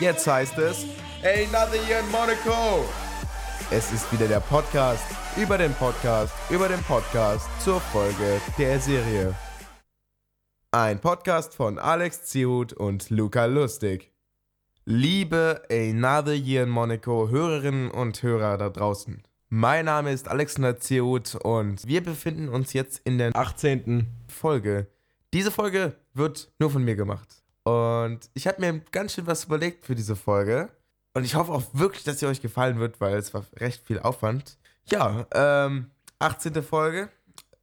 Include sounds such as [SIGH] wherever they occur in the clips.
Jetzt heißt es Another Year in Monaco. Es ist wieder der Podcast über den Podcast über den Podcast zur Folge der Serie. Ein Podcast von Alex Zihut und Luca Lustig. Liebe Another Year in Monaco Hörerinnen und Hörer da draußen. Mein Name ist Alexander Zihut und wir befinden uns jetzt in der 18. Folge. Diese Folge wird nur von mir gemacht. Und ich habe mir ganz schön was überlegt für diese Folge. Und ich hoffe auch wirklich, dass sie euch gefallen wird, weil es war recht viel Aufwand. Ja, ähm, 18. Folge.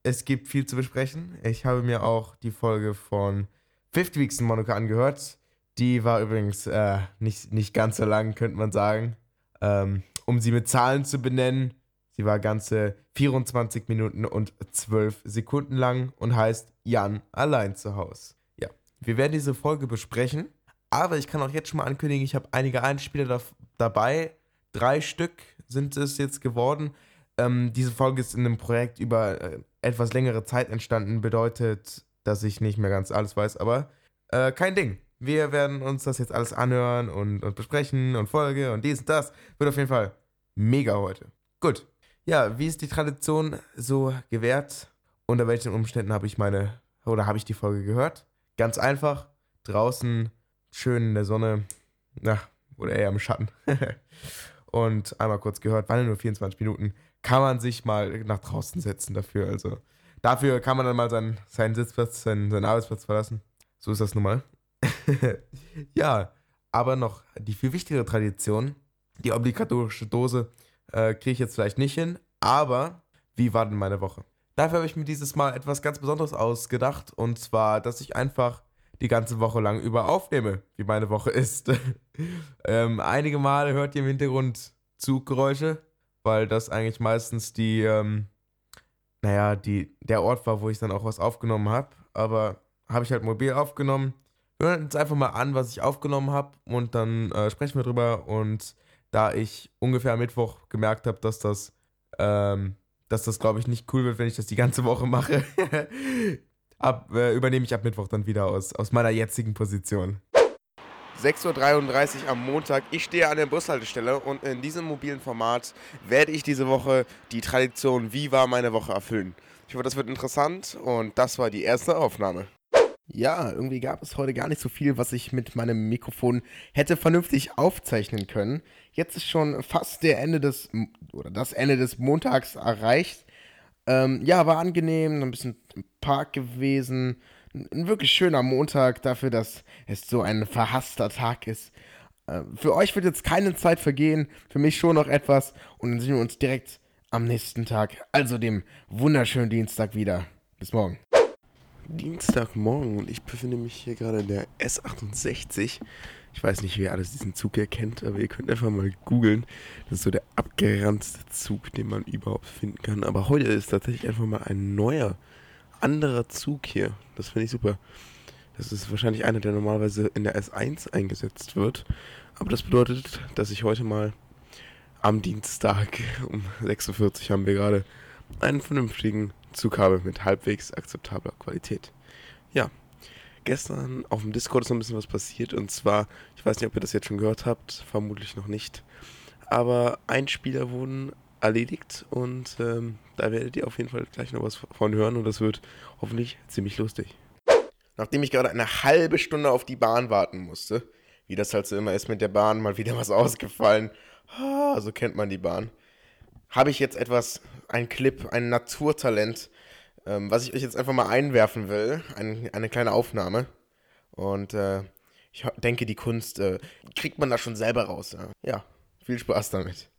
Es gibt viel zu besprechen. Ich habe mir auch die Folge von 50 Weeks in Monaco angehört. Die war übrigens äh, nicht, nicht ganz so lang, könnte man sagen. Ähm, um sie mit Zahlen zu benennen, sie war ganze 24 Minuten und 12 Sekunden lang und heißt Jan allein zu Hause. Wir werden diese Folge besprechen, aber ich kann auch jetzt schon mal ankündigen, ich habe einige Einspieler da, dabei. Drei Stück sind es jetzt geworden. Ähm, diese Folge ist in einem Projekt über äh, etwas längere Zeit entstanden, bedeutet, dass ich nicht mehr ganz alles weiß, aber äh, kein Ding. Wir werden uns das jetzt alles anhören und, und besprechen und Folge und dies und das. Wird auf jeden Fall mega heute. Gut. Ja, wie ist die Tradition so gewährt? Unter welchen Umständen habe ich meine oder habe ich die Folge gehört? Ganz einfach, draußen schön in der Sonne, na, oder eher im Schatten. [LAUGHS] und einmal kurz gehört, waren nur 24 Minuten, kann man sich mal nach draußen setzen dafür. Also dafür kann man dann mal seinen, seinen Sitzplatz, seinen, seinen Arbeitsplatz verlassen. So ist das nun mal. [LAUGHS] ja, aber noch die viel wichtigere Tradition, die obligatorische Dose, äh, kriege ich jetzt vielleicht nicht hin, aber wie war denn meine Woche? Dafür habe ich mir dieses Mal etwas ganz Besonderes ausgedacht. Und zwar, dass ich einfach die ganze Woche lang über aufnehme, wie meine Woche ist. [LAUGHS] ähm, einige Male hört ihr im Hintergrund Zuggeräusche, weil das eigentlich meistens die, ähm, naja, die, der Ort war, wo ich dann auch was aufgenommen habe. Aber habe ich halt mobil aufgenommen. Hören uns einfach mal an, was ich aufgenommen habe und dann äh, sprechen wir drüber. Und da ich ungefähr am Mittwoch gemerkt habe, dass das ähm, dass das, glaube ich, nicht cool wird, wenn ich das die ganze Woche mache. [LAUGHS] ab, äh, übernehme ich ab Mittwoch dann wieder aus, aus meiner jetzigen Position. 6.33 Uhr am Montag. Ich stehe an der Bushaltestelle und in diesem mobilen Format werde ich diese Woche die Tradition Wie war meine Woche erfüllen. Ich hoffe, das wird interessant und das war die erste Aufnahme. Ja, irgendwie gab es heute gar nicht so viel, was ich mit meinem Mikrofon hätte vernünftig aufzeichnen können. Jetzt ist schon fast der Ende des oder das Ende des Montags erreicht. Ähm, ja, war angenehm, ein bisschen im Park gewesen. Ein wirklich schöner Montag dafür, dass es so ein verhasster Tag ist. Äh, für euch wird jetzt keine Zeit vergehen, für mich schon noch etwas. Und dann sehen wir uns direkt am nächsten Tag, also dem wunderschönen Dienstag wieder. Bis morgen. Dienstagmorgen und ich befinde mich hier gerade in der S68. Ich weiß nicht, wer alles diesen Zug erkennt, aber ihr könnt einfach mal googeln. Das ist so der abgeranzte Zug, den man überhaupt finden kann. Aber heute ist tatsächlich einfach mal ein neuer, anderer Zug hier. Das finde ich super. Das ist wahrscheinlich einer, der normalerweise in der S1 eingesetzt wird. Aber das bedeutet, dass ich heute mal am Dienstag um 46 haben wir gerade einen vernünftigen Zug habe mit halbwegs akzeptabler Qualität. Ja, gestern auf dem Discord ist noch ein bisschen was passiert und zwar, ich weiß nicht, ob ihr das jetzt schon gehört habt, vermutlich noch nicht, aber Einspieler wurden erledigt und ähm, da werdet ihr auf jeden Fall gleich noch was von hören und das wird hoffentlich ziemlich lustig. Nachdem ich gerade eine halbe Stunde auf die Bahn warten musste, wie das halt so immer ist mit der Bahn, mal wieder was [LAUGHS] ausgefallen, ah, so kennt man die Bahn, habe ich jetzt etwas, ein Clip, ein Naturtalent, ähm, was ich euch jetzt einfach mal einwerfen will. Ein, eine kleine Aufnahme. Und äh, ich denke, die Kunst äh, kriegt man da schon selber raus. Ja, ja viel Spaß damit.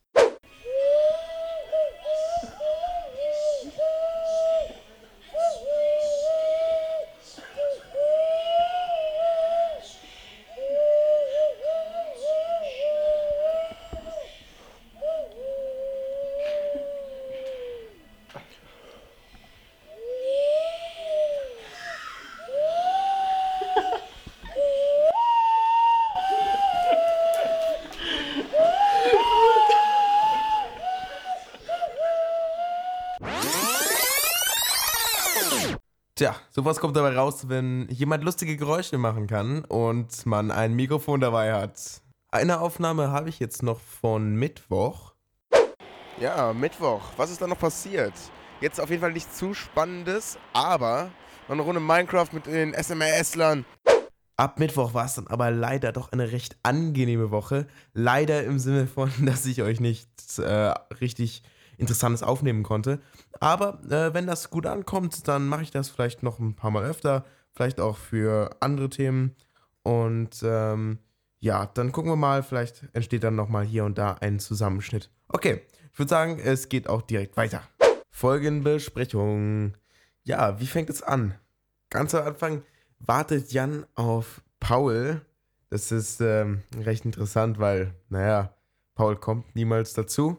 Sowas kommt dabei raus, wenn jemand lustige Geräusche machen kann und man ein Mikrofon dabei hat. Eine Aufnahme habe ich jetzt noch von Mittwoch. Ja, Mittwoch. Was ist da noch passiert? Jetzt auf jeden Fall nichts zu Spannendes, aber noch eine Runde Minecraft mit den SMS-Lern. Ab Mittwoch war es dann aber leider doch eine recht angenehme Woche. Leider im Sinne von, [LAUGHS] dass ich euch nichts äh, richtig Interessantes aufnehmen konnte. Aber äh, wenn das gut ankommt, dann mache ich das vielleicht noch ein paar Mal öfter. Vielleicht auch für andere Themen. Und ähm, ja, dann gucken wir mal. Vielleicht entsteht dann nochmal hier und da ein Zusammenschnitt. Okay, ich würde sagen, es geht auch direkt weiter. Folgenbesprechung. Ja, wie fängt es an? Ganz am Anfang wartet Jan auf Paul. Das ist ähm, recht interessant, weil, naja, Paul kommt niemals dazu.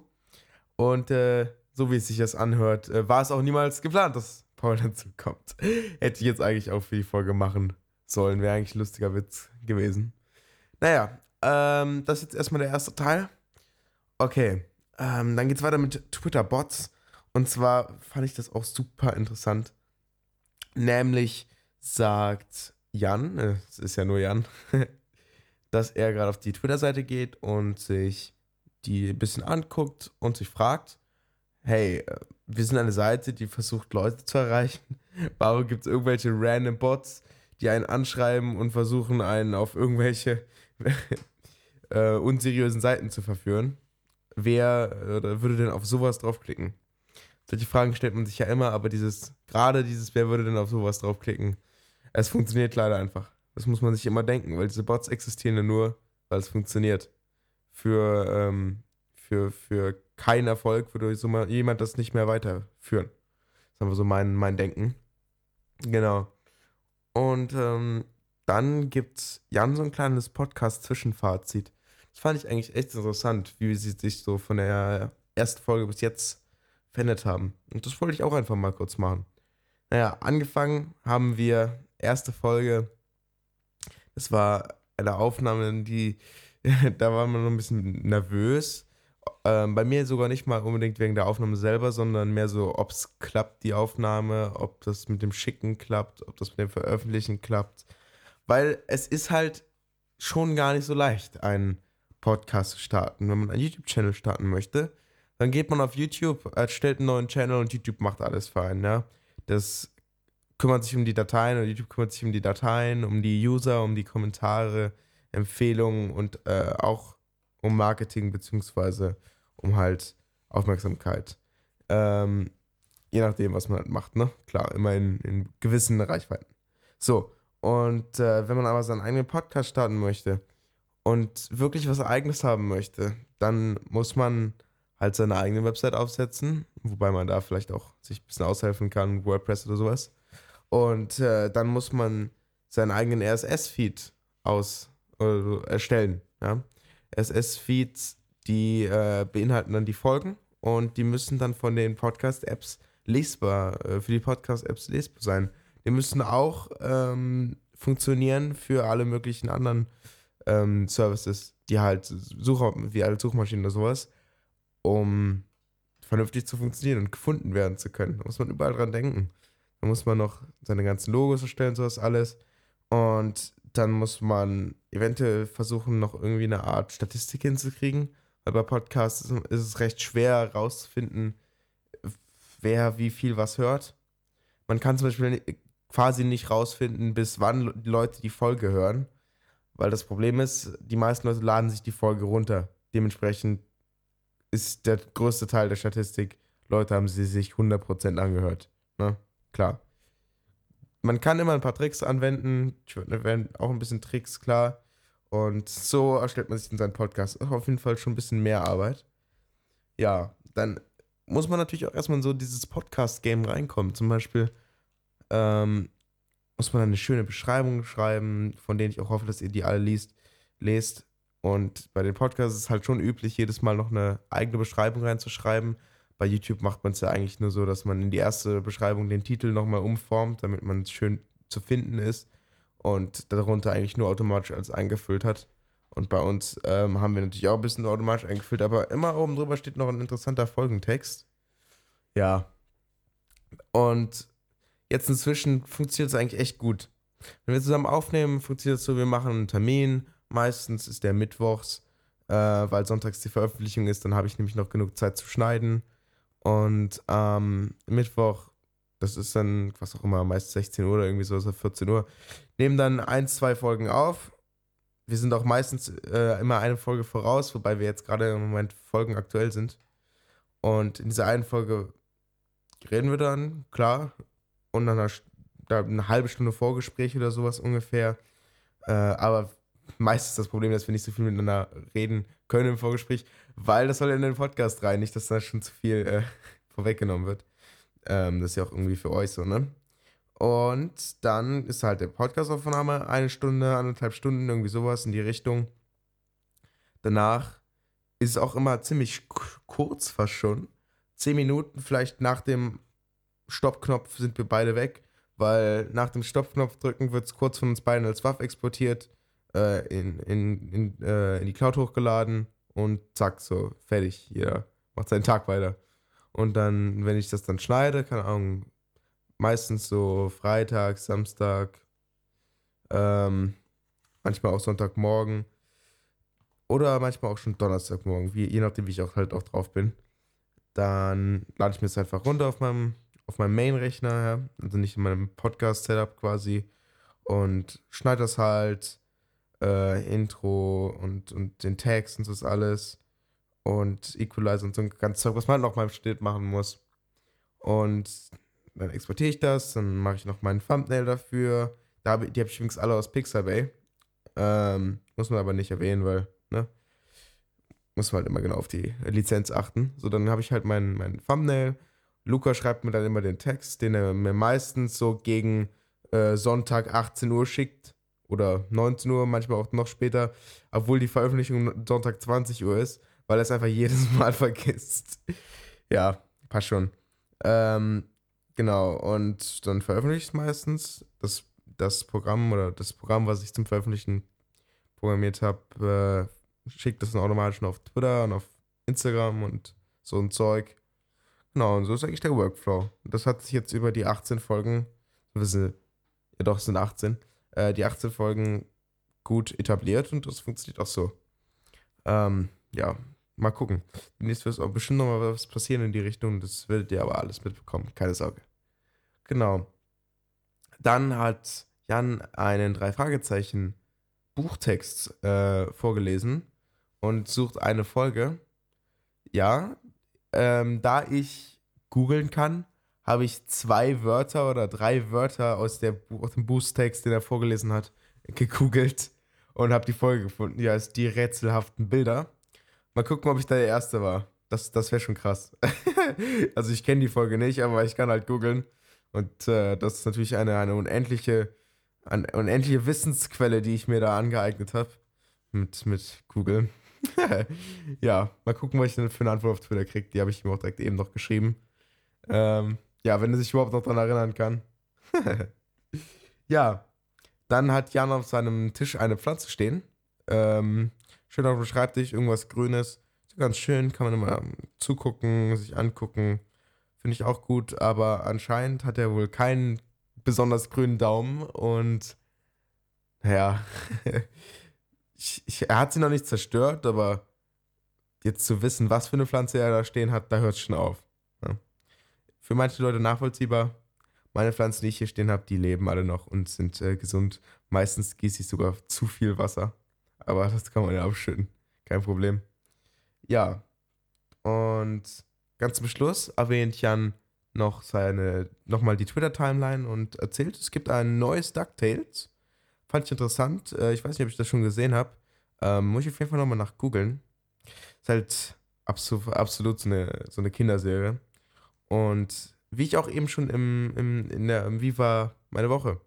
Und äh, so wie es sich das anhört, äh, war es auch niemals geplant, dass Paul dazu kommt. [LAUGHS] Hätte ich jetzt eigentlich auch für die Folge machen sollen. Wäre eigentlich ein lustiger Witz gewesen. Naja, ähm, das ist jetzt erstmal der erste Teil. Okay, ähm, dann es weiter mit Twitter-Bots. Und zwar fand ich das auch super interessant. Nämlich sagt Jan, äh, es ist ja nur Jan, [LAUGHS] dass er gerade auf die Twitter-Seite geht und sich die ein bisschen anguckt und sich fragt, hey, äh, wir sind eine Seite, die versucht, Leute zu erreichen. [LAUGHS] Warum gibt es irgendwelche random Bots, die einen anschreiben und versuchen, einen auf irgendwelche [LAUGHS] äh, unseriösen Seiten zu verführen? Wer äh, würde denn auf sowas draufklicken? Solche Fragen stellt man sich ja immer, aber dieses, gerade dieses, wer würde denn auf sowas draufklicken? Es funktioniert leider einfach. Das muss man sich immer denken, weil diese Bots existieren ja nur, weil es funktioniert für, ähm, für, für keinen Erfolg würde so jemand das nicht mehr weiterführen. Das ist einfach so mein, mein Denken. Genau. Und ähm, dann gibt Jan so ein kleines Podcast-Zwischenfazit. Das fand ich eigentlich echt interessant, wie sie sich so von der ersten Folge bis jetzt verändert haben. Und das wollte ich auch einfach mal kurz machen. Naja, angefangen haben wir erste Folge. Das war eine Aufnahme, die [LAUGHS] da war man noch ein bisschen nervös. Ähm, bei mir sogar nicht mal unbedingt wegen der Aufnahme selber, sondern mehr so, ob es klappt, die Aufnahme, ob das mit dem Schicken klappt, ob das mit dem Veröffentlichen klappt. Weil es ist halt schon gar nicht so leicht, einen Podcast zu starten. Wenn man einen YouTube-Channel starten möchte, dann geht man auf YouTube, erstellt einen neuen Channel und YouTube macht alles für einen, ja. Das kümmert sich um die Dateien und YouTube kümmert sich um die Dateien, um die User, um die Kommentare, Empfehlungen und äh, auch um Marketing beziehungsweise um halt Aufmerksamkeit. Ähm, je nachdem, was man halt macht, ne? Klar, immer in, in gewissen Reichweiten. So, und äh, wenn man aber seinen eigenen Podcast starten möchte und wirklich was Eigenes haben möchte, dann muss man halt seine eigene Website aufsetzen, wobei man da vielleicht auch sich ein bisschen aushelfen kann, WordPress oder sowas. Und äh, dann muss man seinen eigenen RSS-Feed aus äh, erstellen. Ja? SS-Feeds, die äh, beinhalten dann die Folgen und die müssen dann von den Podcast-Apps lesbar, äh, für die Podcast-Apps lesbar sein. Die müssen auch ähm, funktionieren für alle möglichen anderen ähm, Services, die halt Sucher, wie alle Suchmaschinen oder sowas, um vernünftig zu funktionieren und gefunden werden zu können. Da muss man überall dran denken. Da muss man noch seine ganzen Logos erstellen, sowas alles. Und dann muss man eventuell versuchen, noch irgendwie eine Art Statistik hinzukriegen. Weil bei Podcasts ist es recht schwer herauszufinden, wer wie viel was hört. Man kann zum Beispiel quasi nicht rausfinden, bis wann die Leute die Folge hören. Weil das Problem ist, die meisten Leute laden sich die Folge runter. Dementsprechend ist der größte Teil der Statistik, Leute haben sie sich 100% angehört. Ne? Klar man kann immer ein paar Tricks anwenden. Ich würde auch ein bisschen Tricks, klar. Und so erstellt man sich in seinen Podcast. Auf jeden Fall schon ein bisschen mehr Arbeit. Ja, dann muss man natürlich auch erstmal in so dieses Podcast-Game reinkommen. Zum Beispiel ähm, muss man eine schöne Beschreibung schreiben, von denen ich auch hoffe, dass ihr die alle liest, lest. Und bei den Podcasts ist es halt schon üblich, jedes Mal noch eine eigene Beschreibung reinzuschreiben bei YouTube macht man es ja eigentlich nur so, dass man in die erste Beschreibung den Titel nochmal umformt, damit man schön zu finden ist und darunter eigentlich nur automatisch als eingefüllt hat. Und bei uns ähm, haben wir natürlich auch ein bisschen automatisch eingefüllt, aber immer oben drüber steht noch ein interessanter Folgentext. Ja. Und jetzt inzwischen funktioniert es eigentlich echt gut. Wenn wir zusammen aufnehmen, funktioniert es so, wir machen einen Termin. Meistens ist der mittwochs, äh, weil sonntags die Veröffentlichung ist. Dann habe ich nämlich noch genug Zeit zu schneiden. Und ähm, Mittwoch, das ist dann, was auch immer, meist 16 Uhr oder irgendwie so, also 14 Uhr, nehmen dann ein, zwei Folgen auf. Wir sind auch meistens äh, immer eine Folge voraus, wobei wir jetzt gerade im Moment Folgen aktuell sind. Und in dieser einen Folge reden wir dann, klar, und dann eine, eine halbe Stunde Vorgespräch oder sowas ungefähr. Äh, aber meistens das Problem, dass wir nicht so viel miteinander reden können im Vorgespräch, weil das soll in den Podcast rein, nicht, dass da schon zu viel äh, [LAUGHS] vorweggenommen wird. Ähm, das ist ja auch irgendwie für euch so, ne? Und dann ist halt der Podcastaufnahme eine Stunde, anderthalb Stunden, irgendwie sowas in die Richtung. Danach ist es auch immer ziemlich kurz fast schon. Zehn Minuten vielleicht nach dem Stoppknopf sind wir beide weg, weil nach dem Stoppknopf drücken wird es kurz von uns beiden als WAF exportiert, äh, in, in, in, äh, in die Cloud hochgeladen und zack, so, fertig. Jeder macht seinen Tag weiter. Und dann, wenn ich das dann schneide, keine Ahnung, meistens so Freitag, Samstag, ähm, manchmal auch Sonntagmorgen oder manchmal auch schon Donnerstagmorgen, wie, je nachdem, wie ich auch halt auch drauf bin. Dann lade ich mir das einfach runter auf meinem auf meinem Main-Rechner, ja, also nicht in meinem Podcast-Setup quasi und schneide das halt, äh, Intro und, und den Text und so alles und Equalizer und so ein ganzes Zeug, was man noch mal im Schnitt machen muss. Und dann exportiere ich das, dann mache ich noch meinen Thumbnail dafür. Da hab, die habe ich übrigens alle aus Pixabay. Ähm, muss man aber nicht erwähnen, weil, ne? Muss man halt immer genau auf die Lizenz achten. So, dann habe ich halt meinen mein Thumbnail, Luca schreibt mir dann immer den Text, den er mir meistens so gegen äh, Sonntag 18 Uhr schickt oder 19 Uhr, manchmal auch noch später, obwohl die Veröffentlichung Sonntag 20 Uhr ist, weil er es einfach jedes [LAUGHS] Mal vergisst. ja, passt schon. Ähm, genau, und dann veröffentliche ich es meistens. Das, das Programm oder das Programm, was ich zum Veröffentlichen programmiert habe, äh, schickt das dann automatisch auf Twitter und auf Instagram und so ein Zeug. Genau, und so ist eigentlich der Workflow. Das hat sich jetzt über die 18 Folgen, ja doch, es sind 18, äh, die 18 Folgen gut etabliert und das funktioniert auch so. Ähm, ja, mal gucken. Demnächst wird auch bestimmt noch mal was passieren in die Richtung, das werdet ihr aber alles mitbekommen, keine Sorge. Genau. Dann hat Jan einen drei Fragezeichen Buchtext äh, vorgelesen und sucht eine Folge. Ja, ähm, da ich googeln kann, habe ich zwei Wörter oder drei Wörter aus, der, aus dem Boost-Text, den er vorgelesen hat, gegoogelt und habe die Folge gefunden. Die heißt Die rätselhaften Bilder. Mal gucken, ob ich da der Erste war. Das, das wäre schon krass. [LAUGHS] also ich kenne die Folge nicht, aber ich kann halt googeln. Und äh, das ist natürlich eine, eine unendliche, eine unendliche Wissensquelle, die ich mir da angeeignet habe. Mit, mit Google. [LAUGHS] ja, mal gucken, was ich denn für eine Antwort auf Twitter kriege. Die habe ich ihm auch direkt eben noch geschrieben. Ähm, ja, wenn er sich überhaupt noch daran erinnern kann. [LAUGHS] ja, dann hat Jan auf seinem Tisch eine Pflanze stehen. Ähm, schön auf dem Schreibtisch, irgendwas Grünes. Ganz schön, kann man immer zugucken, sich angucken. Finde ich auch gut, aber anscheinend hat er wohl keinen besonders grünen Daumen und naja, [LAUGHS] ich, ich, er hat sie noch nicht zerstört, aber jetzt zu wissen, was für eine Pflanze er da stehen hat, da hört es schon auf. Für manche Leute nachvollziehbar. Meine Pflanzen, die ich hier stehen habe, die leben alle noch und sind äh, gesund. Meistens gieße ich sogar zu viel Wasser. Aber das kann man ja abschütten. Kein Problem. Ja. Und ganz zum Schluss erwähnt Jan noch seine, nochmal die Twitter-Timeline und erzählt, es gibt ein neues DuckTales Fand ich interessant. Äh, ich weiß nicht, ob ich das schon gesehen habe. Ähm, muss ich auf jeden Fall nochmal nach googeln. Ist halt absolut, absolut so, eine, so eine Kinderserie. Und wie ich auch eben schon im, im, in der im Viva meine Woche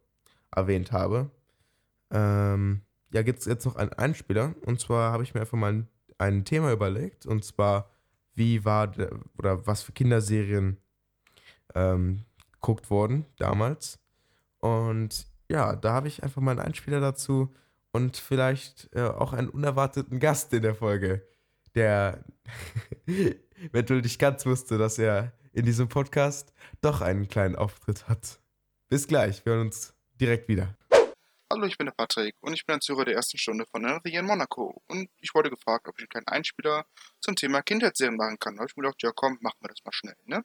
erwähnt habe, ähm, ja, gibt es jetzt noch einen Einspieler. Und zwar habe ich mir einfach mal ein, ein Thema überlegt. Und zwar, wie war der, oder was für Kinderserien ähm, geguckt wurden damals. Und ja, da habe ich einfach mal einen Einspieler dazu und vielleicht äh, auch einen unerwarteten Gast in der Folge, der [LAUGHS] eventuell nicht ganz wusste, dass er in diesem Podcast doch einen kleinen Auftritt hat. Bis gleich, wir hören uns direkt wieder. Hallo, ich bin der Patrick und ich bin ein Zuhörer der ersten Stunde von Another Year in Monaco. Und ich wurde gefragt, ob ich einen kleinen Einspieler zum Thema Kindheitsserien machen kann. Da habe ich mir gedacht, ja komm, machen wir das mal schnell, ne?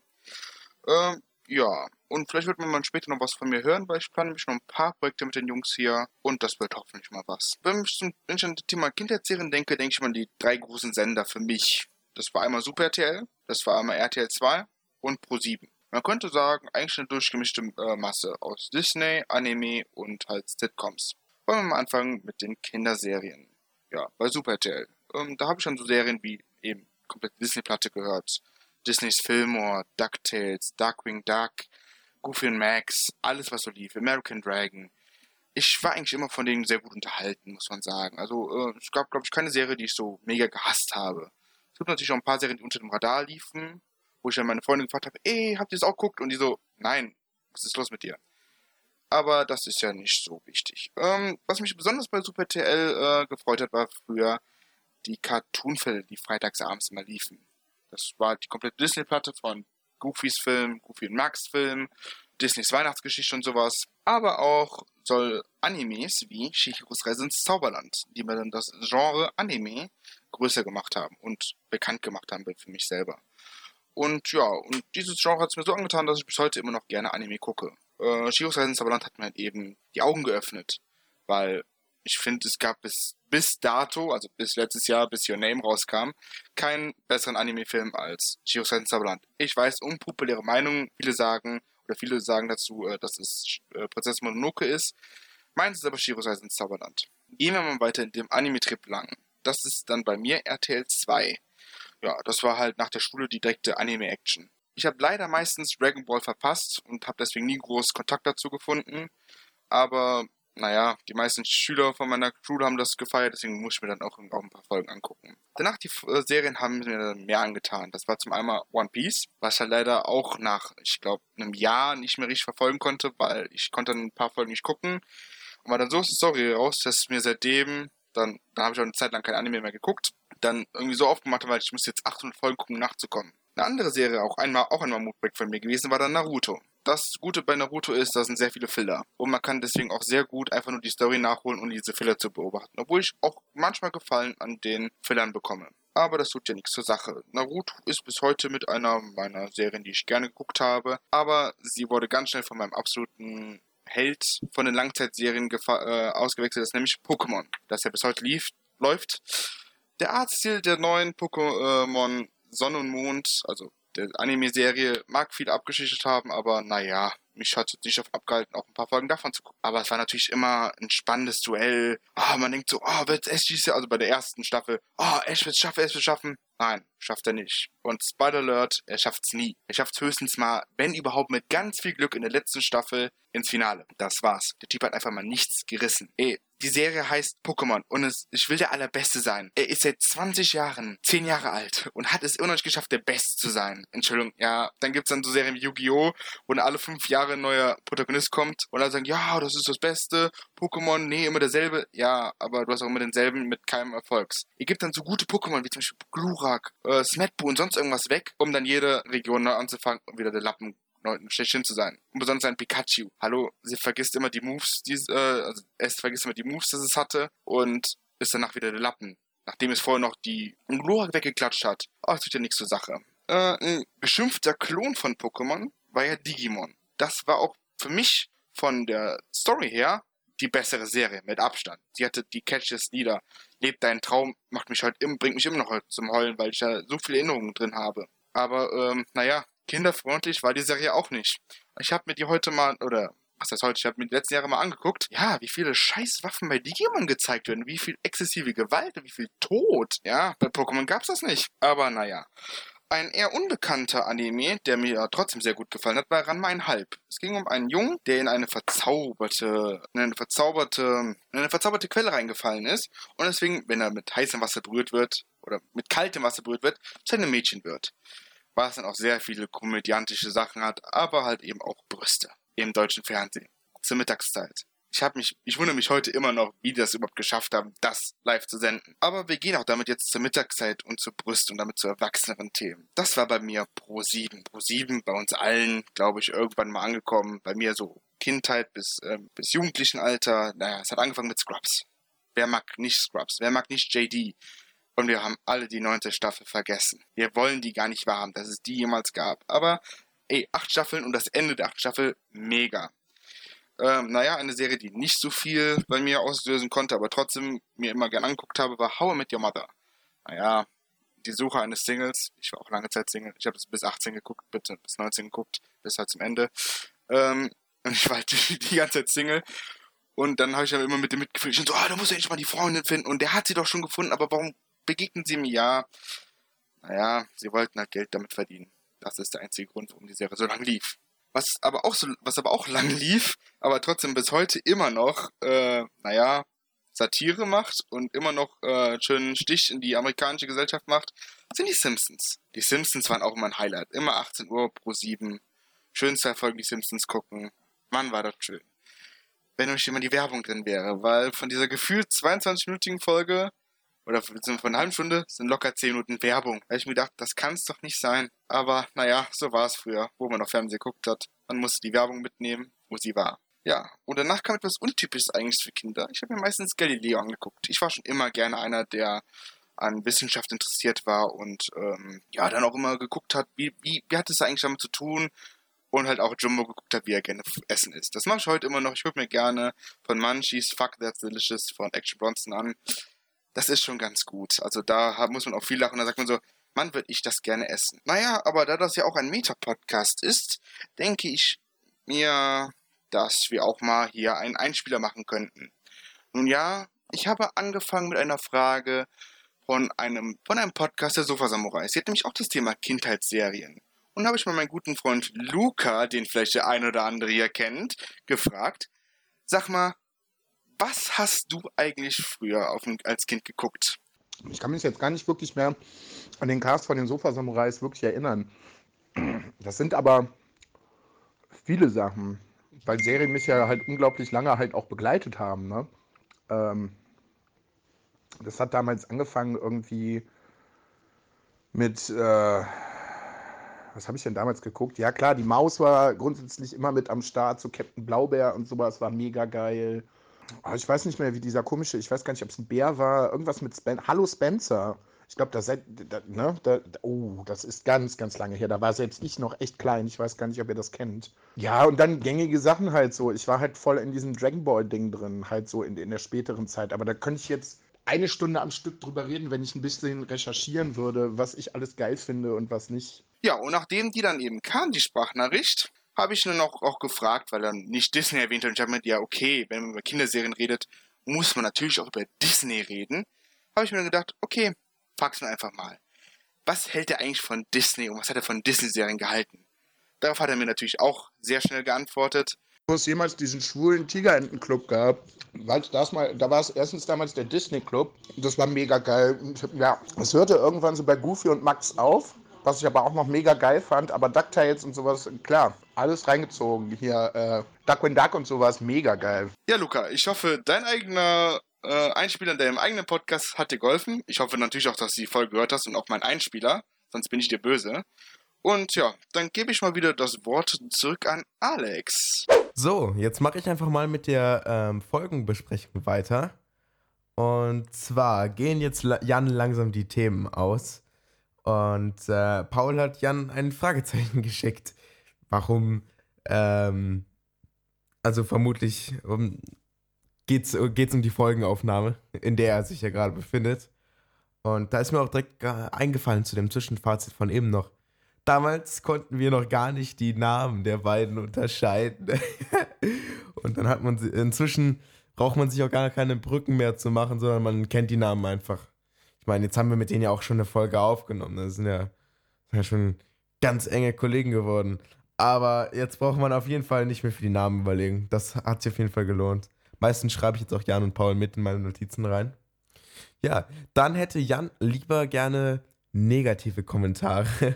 Ähm, ja, und vielleicht wird man mal später noch was von mir hören, weil ich plane nämlich noch ein paar Projekte mit den Jungs hier und das wird hoffentlich mal was. Wenn ich, zum, wenn ich an das Thema Kindheitsserien denke, denke ich mal an die drei großen Sender für mich. Das war einmal Super RTL, das war einmal RTL 2 und Pro 7. Man könnte sagen, eigentlich eine durchgemischte äh, Masse aus Disney, Anime und halt Sitcoms. Wollen wir mal anfangen mit den Kinderserien. Ja, bei Super RTL. Ähm, da habe ich schon so Serien wie eben komplett Disney-Platte gehört. Disneys Fillmore, DuckTales, Darkwing Duck, Goofy und Max, alles was so lief, American Dragon. Ich war eigentlich immer von denen sehr gut unterhalten, muss man sagen. Also äh, es gab, glaube ich, keine Serie, die ich so mega gehasst habe. Es gibt natürlich auch ein paar Serien, die unter dem Radar liefen, wo ich dann meine Freundin gefragt habe, ey, habt ihr das auch geguckt? Und die so, nein, was ist los mit dir? Aber das ist ja nicht so wichtig. Ähm, was mich besonders bei Super TL äh, gefreut hat, war früher die Cartoonfälle, die freitagsabends immer liefen. Das war die komplette Disney-Platte von Goofys Film, Goofy und Max Film, Disneys Weihnachtsgeschichte und sowas. Aber auch soll Animes wie Shihiros Reise ins Zauberland, die mir dann das Genre Anime größer gemacht haben und bekannt gemacht haben für mich selber. Und ja, und dieses Genre hat es mir so angetan, dass ich bis heute immer noch gerne Anime gucke. Äh, Shiros Reisen ins Zauberland hat mir halt eben die Augen geöffnet, weil ich finde, es gab bis, bis dato, also bis letztes Jahr, bis Your Name rauskam, keinen besseren Anime-Film als Shiros Reisen ins Zauberland. Ich weiß, unpopuläre Meinungen, viele sagen, oder viele sagen dazu, äh, dass es äh, Prinzessin Mononoke ist. Meins ist aber Shiros Reisen ins Zauberland. Gehen wir mal weiter in dem Anime-Trip lang. Das ist dann bei mir RTL 2 ja, das war halt nach der Schule die direkte Anime-Action. Ich habe leider meistens Dragon Ball verpasst und habe deswegen nie groß Kontakt dazu gefunden. Aber naja, die meisten Schüler von meiner Schule haben das gefeiert, deswegen muss ich mir dann auch, auch ein paar Folgen angucken. Danach die äh, Serien haben mir mehr angetan. Das war zum einen One Piece, was halt leider auch nach, ich glaube, einem Jahr nicht mehr richtig verfolgen konnte, weil ich konnte dann ein paar Folgen nicht gucken. Und war dann so Story raus, dass mir seitdem, dann, dann habe ich auch eine Zeit lang kein Anime mehr geguckt dann irgendwie so aufgemacht weil ich muss jetzt 800 Folgen gucken, nachzukommen. Eine andere Serie, auch einmal, auch einmal Moodbreak von mir gewesen, war dann Naruto. Das Gute bei Naruto ist, da sind sehr viele Filler. Und man kann deswegen auch sehr gut einfach nur die Story nachholen und diese Filler zu beobachten. Obwohl ich auch manchmal Gefallen an den Fillern bekomme. Aber das tut ja nichts zur Sache. Naruto ist bis heute mit einer meiner Serien, die ich gerne geguckt habe. Aber sie wurde ganz schnell von meinem absoluten Held von den Langzeitserien äh, ausgewechselt, ist nämlich Pokémon, das ja bis heute lief, läuft. Der Artstil der neuen Pokémon Sonne und Mond, also der Anime-Serie, mag viel abgeschichtet haben, aber naja, mich hat es nicht auf abgehalten, auch ein paar Folgen davon zu gucken. Aber es war natürlich immer ein spannendes Duell. Ah, oh, man denkt so, oh, wird Ash diese, also bei der ersten Staffel, oh, Ash wird es schaffen, Ash wird es schaffen. Nein, schafft er nicht. Und Spider Alert, er schafft es nie. Er schafft es höchstens mal, wenn überhaupt mit ganz viel Glück in der letzten Staffel ins Finale. Das war's. Der Typ hat einfach mal nichts gerissen. Ey, die Serie heißt Pokémon und es, ich will der Allerbeste sein. Er ist seit 20 Jahren 10 Jahre alt und hat es immer noch nicht geschafft, der Best zu sein. Entschuldigung, ja. Dann gibt's dann so Serien wie Yu-Gi-Oh!, wo dann alle 5 Jahre ein neuer Protagonist kommt und alle sagen, ja, das ist das Beste. Pokémon, nee, immer derselbe. Ja, aber du hast auch immer denselben mit keinem Erfolgs. Ihr gebt dann so gute Pokémon wie zum Beispiel Glurak, äh, Smetbo und sonst irgendwas weg, um dann jede Region neu anzufangen und wieder der Lappen schlechthin zu sein. Und besonders ein Pikachu. Hallo, sie vergisst immer die Moves, die, äh, also es vergisst immer die Moves, dass es hatte und ist danach wieder der Lappen. Nachdem es vorher noch die Gloria weggeklatscht hat. Oh, das tut ja nichts zur Sache. Äh, ein beschimpfter Klon von Pokémon war ja Digimon. Das war auch für mich von der Story her die bessere Serie mit Abstand. Sie hatte die Catches Lieder. Lebt dein Traum, macht mich halt im, bringt mich immer noch zum Heulen, weil ich da so viele Erinnerungen drin habe. Aber ähm, naja, kinderfreundlich war die Serie auch nicht. Ich habe mir die heute mal, oder was heißt heute, ich habe mir die letzten Jahre mal angeguckt, ja, wie viele Scheißwaffen bei Digimon gezeigt werden, wie viel exzessive Gewalt, wie viel Tod. Ja, bei Pokémon gab's das nicht. Aber naja. Ein eher unbekannter Anime, der mir trotzdem sehr gut gefallen hat, war Ranma ein Halb. Es ging um einen Jungen, der in eine verzauberte, in eine verzauberte, in eine verzauberte Quelle reingefallen ist und deswegen, wenn er mit heißem Wasser berührt wird oder mit kaltem Wasser berührt wird, zu einem Mädchen wird was dann auch sehr viele komödiantische Sachen hat, aber halt eben auch Brüste im deutschen Fernsehen zur Mittagszeit. Ich habe mich, ich wundere mich heute immer noch, wie die das überhaupt geschafft haben, das live zu senden. Aber wir gehen auch damit jetzt zur Mittagszeit und zu Brüste und damit zu erwachseneren Themen. Das war bei mir Pro 7. Pro 7 bei uns allen, glaube ich, irgendwann mal angekommen. Bei mir so Kindheit bis, äh, bis Jugendlichenalter. Naja, es hat angefangen mit Scrubs. Wer mag nicht Scrubs? Wer mag nicht JD? Und wir haben alle die neunte Staffel vergessen. Wir wollen die gar nicht wahrhaben, dass es die jemals gab. Aber, ey, acht Staffeln und das Ende der acht Staffel, mega. Ähm, naja, eine Serie, die nicht so viel bei mir auslösen konnte, aber trotzdem mir immer gern angeguckt habe, war How I Met Your Mother. Naja, die Suche eines Singles. Ich war auch lange Zeit Single. Ich habe es bis 18 geguckt, bitte bis 19 geguckt, bis halt zum Ende. Ähm, [LAUGHS] und ich war halt die, die ganze Zeit Single. Und dann habe ich aber immer mit dem mitgefühlt. Ich so, ah, da muss ja endlich mal die Freundin finden. Und der hat sie doch schon gefunden, aber warum begegnen sie mir? Ja, naja, sie wollten halt Geld damit verdienen. Das ist der einzige Grund, warum die Serie so lange lief. Was aber auch so, was aber auch lang lief, aber trotzdem bis heute immer noch, äh, naja, Satire macht und immer noch äh, schönen Stich in die amerikanische Gesellschaft macht, sind die Simpsons. Die Simpsons waren auch immer ein Highlight. Immer 18 Uhr pro 7. Schönste Erfolg, die Simpsons gucken. Mann, war das schön. Wenn euch immer die Werbung drin wäre, weil von dieser gefühlt 22-minütigen Folge oder von einer halben Stunde sind locker 10 Minuten Werbung. Da ich mir gedacht, das kann es doch nicht sein. Aber naja, so war es früher, wo man noch Fernsehen geguckt hat. Man musste die Werbung mitnehmen, wo sie war. Ja, und danach kam etwas Untypisches eigentlich für Kinder. Ich habe mir meistens Galileo angeguckt. Ich war schon immer gerne einer, der an Wissenschaft interessiert war und ähm, ja, dann auch immer geguckt hat, wie, wie, wie hat es eigentlich damit zu tun und halt auch Jumbo geguckt hat, wie er gerne essen ist. Das mache ich heute immer noch. Ich gucke mir gerne von Munchies Fuck That's Delicious von Action Bronson an. Das ist schon ganz gut. Also da muss man auch viel lachen. Da sagt man so, Mann, würde ich das gerne essen. Naja, aber da das ja auch ein Meta-Podcast ist, denke ich mir, dass wir auch mal hier einen Einspieler machen könnten. Nun ja, ich habe angefangen mit einer Frage von einem, von einem Podcast der Sofa Samurai. Sie hat nämlich auch das Thema Kindheitsserien. Und habe ich mal meinen guten Freund Luca, den vielleicht der ein oder andere hier kennt, gefragt. Sag mal, was hast du eigentlich früher auf, als Kind geguckt? Ich kann mich jetzt gar nicht wirklich mehr an den Cast von den Sofa Samurais wirklich erinnern. Das sind aber viele Sachen weil Serien mich ja halt unglaublich lange halt auch begleitet haben. Ne? Ähm, das hat damals angefangen irgendwie mit, äh, was habe ich denn damals geguckt? Ja klar, die Maus war grundsätzlich immer mit am Start, so Captain Blaubeer und sowas war mega geil. Oh, ich weiß nicht mehr, wie dieser komische, ich weiß gar nicht, ob es ein Bär war, irgendwas mit Spen Hallo Spencer. Ich glaube, da seid, da, ne, da, oh, das ist ganz, ganz lange her. Da war selbst ich noch echt klein. Ich weiß gar nicht, ob ihr das kennt. Ja, und dann gängige Sachen halt so. Ich war halt voll in diesem Dragon Ball Ding drin, halt so in, in der späteren Zeit. Aber da könnte ich jetzt eine Stunde am Stück drüber reden, wenn ich ein bisschen recherchieren würde, was ich alles geil finde und was nicht. Ja, und nachdem die dann eben kam, die Sprachnachricht, habe ich nur noch auch gefragt, weil dann nicht Disney erwähnt hat. Und ich habe mir ja, okay, wenn man über Kinderserien redet, muss man natürlich auch über Disney reden. Habe ich mir gedacht, okay, frag's ihn einfach mal. Was hält er eigentlich von Disney und was hat er von Disney-Serien gehalten? Darauf hat er mir natürlich auch sehr schnell geantwortet. Du hast jemals diesen schwulen Tigerentenclub gehabt. Weil das mal, da war es erstens damals der Disney Club. Das war mega geil. Ja, es hörte irgendwann so bei Goofy und Max auf, was ich aber auch noch mega geil fand. Aber DuckTales und sowas, klar, alles reingezogen. Hier, äh, Duck Duck und sowas, mega geil. Ja, Luca, ich hoffe, dein eigener äh, Einspieler in deinem eigenen Podcast hat dir geholfen. Ich hoffe natürlich auch, dass du die Folge gehört hast und auch mein Einspieler, sonst bin ich dir böse. Und ja, dann gebe ich mal wieder das Wort zurück an Alex. So, jetzt mache ich einfach mal mit der ähm, Folgenbesprechung weiter. Und zwar gehen jetzt Jan langsam die Themen aus. Und äh, Paul hat Jan ein Fragezeichen [LAUGHS] geschickt. Warum, ähm, also vermutlich, um, geht es um die Folgenaufnahme, in der er sich ja gerade befindet. Und da ist mir auch direkt eingefallen zu dem Zwischenfazit von eben noch. Damals konnten wir noch gar nicht die Namen der beiden unterscheiden. [LAUGHS] und dann hat man inzwischen braucht man sich auch gar keine Brücken mehr zu machen, sondern man kennt die Namen einfach. Ich meine, jetzt haben wir mit denen ja auch schon eine Folge aufgenommen. Das sind ja, sind ja schon ganz enge Kollegen geworden. Aber jetzt braucht man auf jeden Fall nicht mehr für die Namen überlegen. Das hat sich auf jeden Fall gelohnt. Meistens schreibe ich jetzt auch Jan und Paul mit in meine Notizen rein. Ja, dann hätte Jan lieber gerne negative Kommentare. [LAUGHS]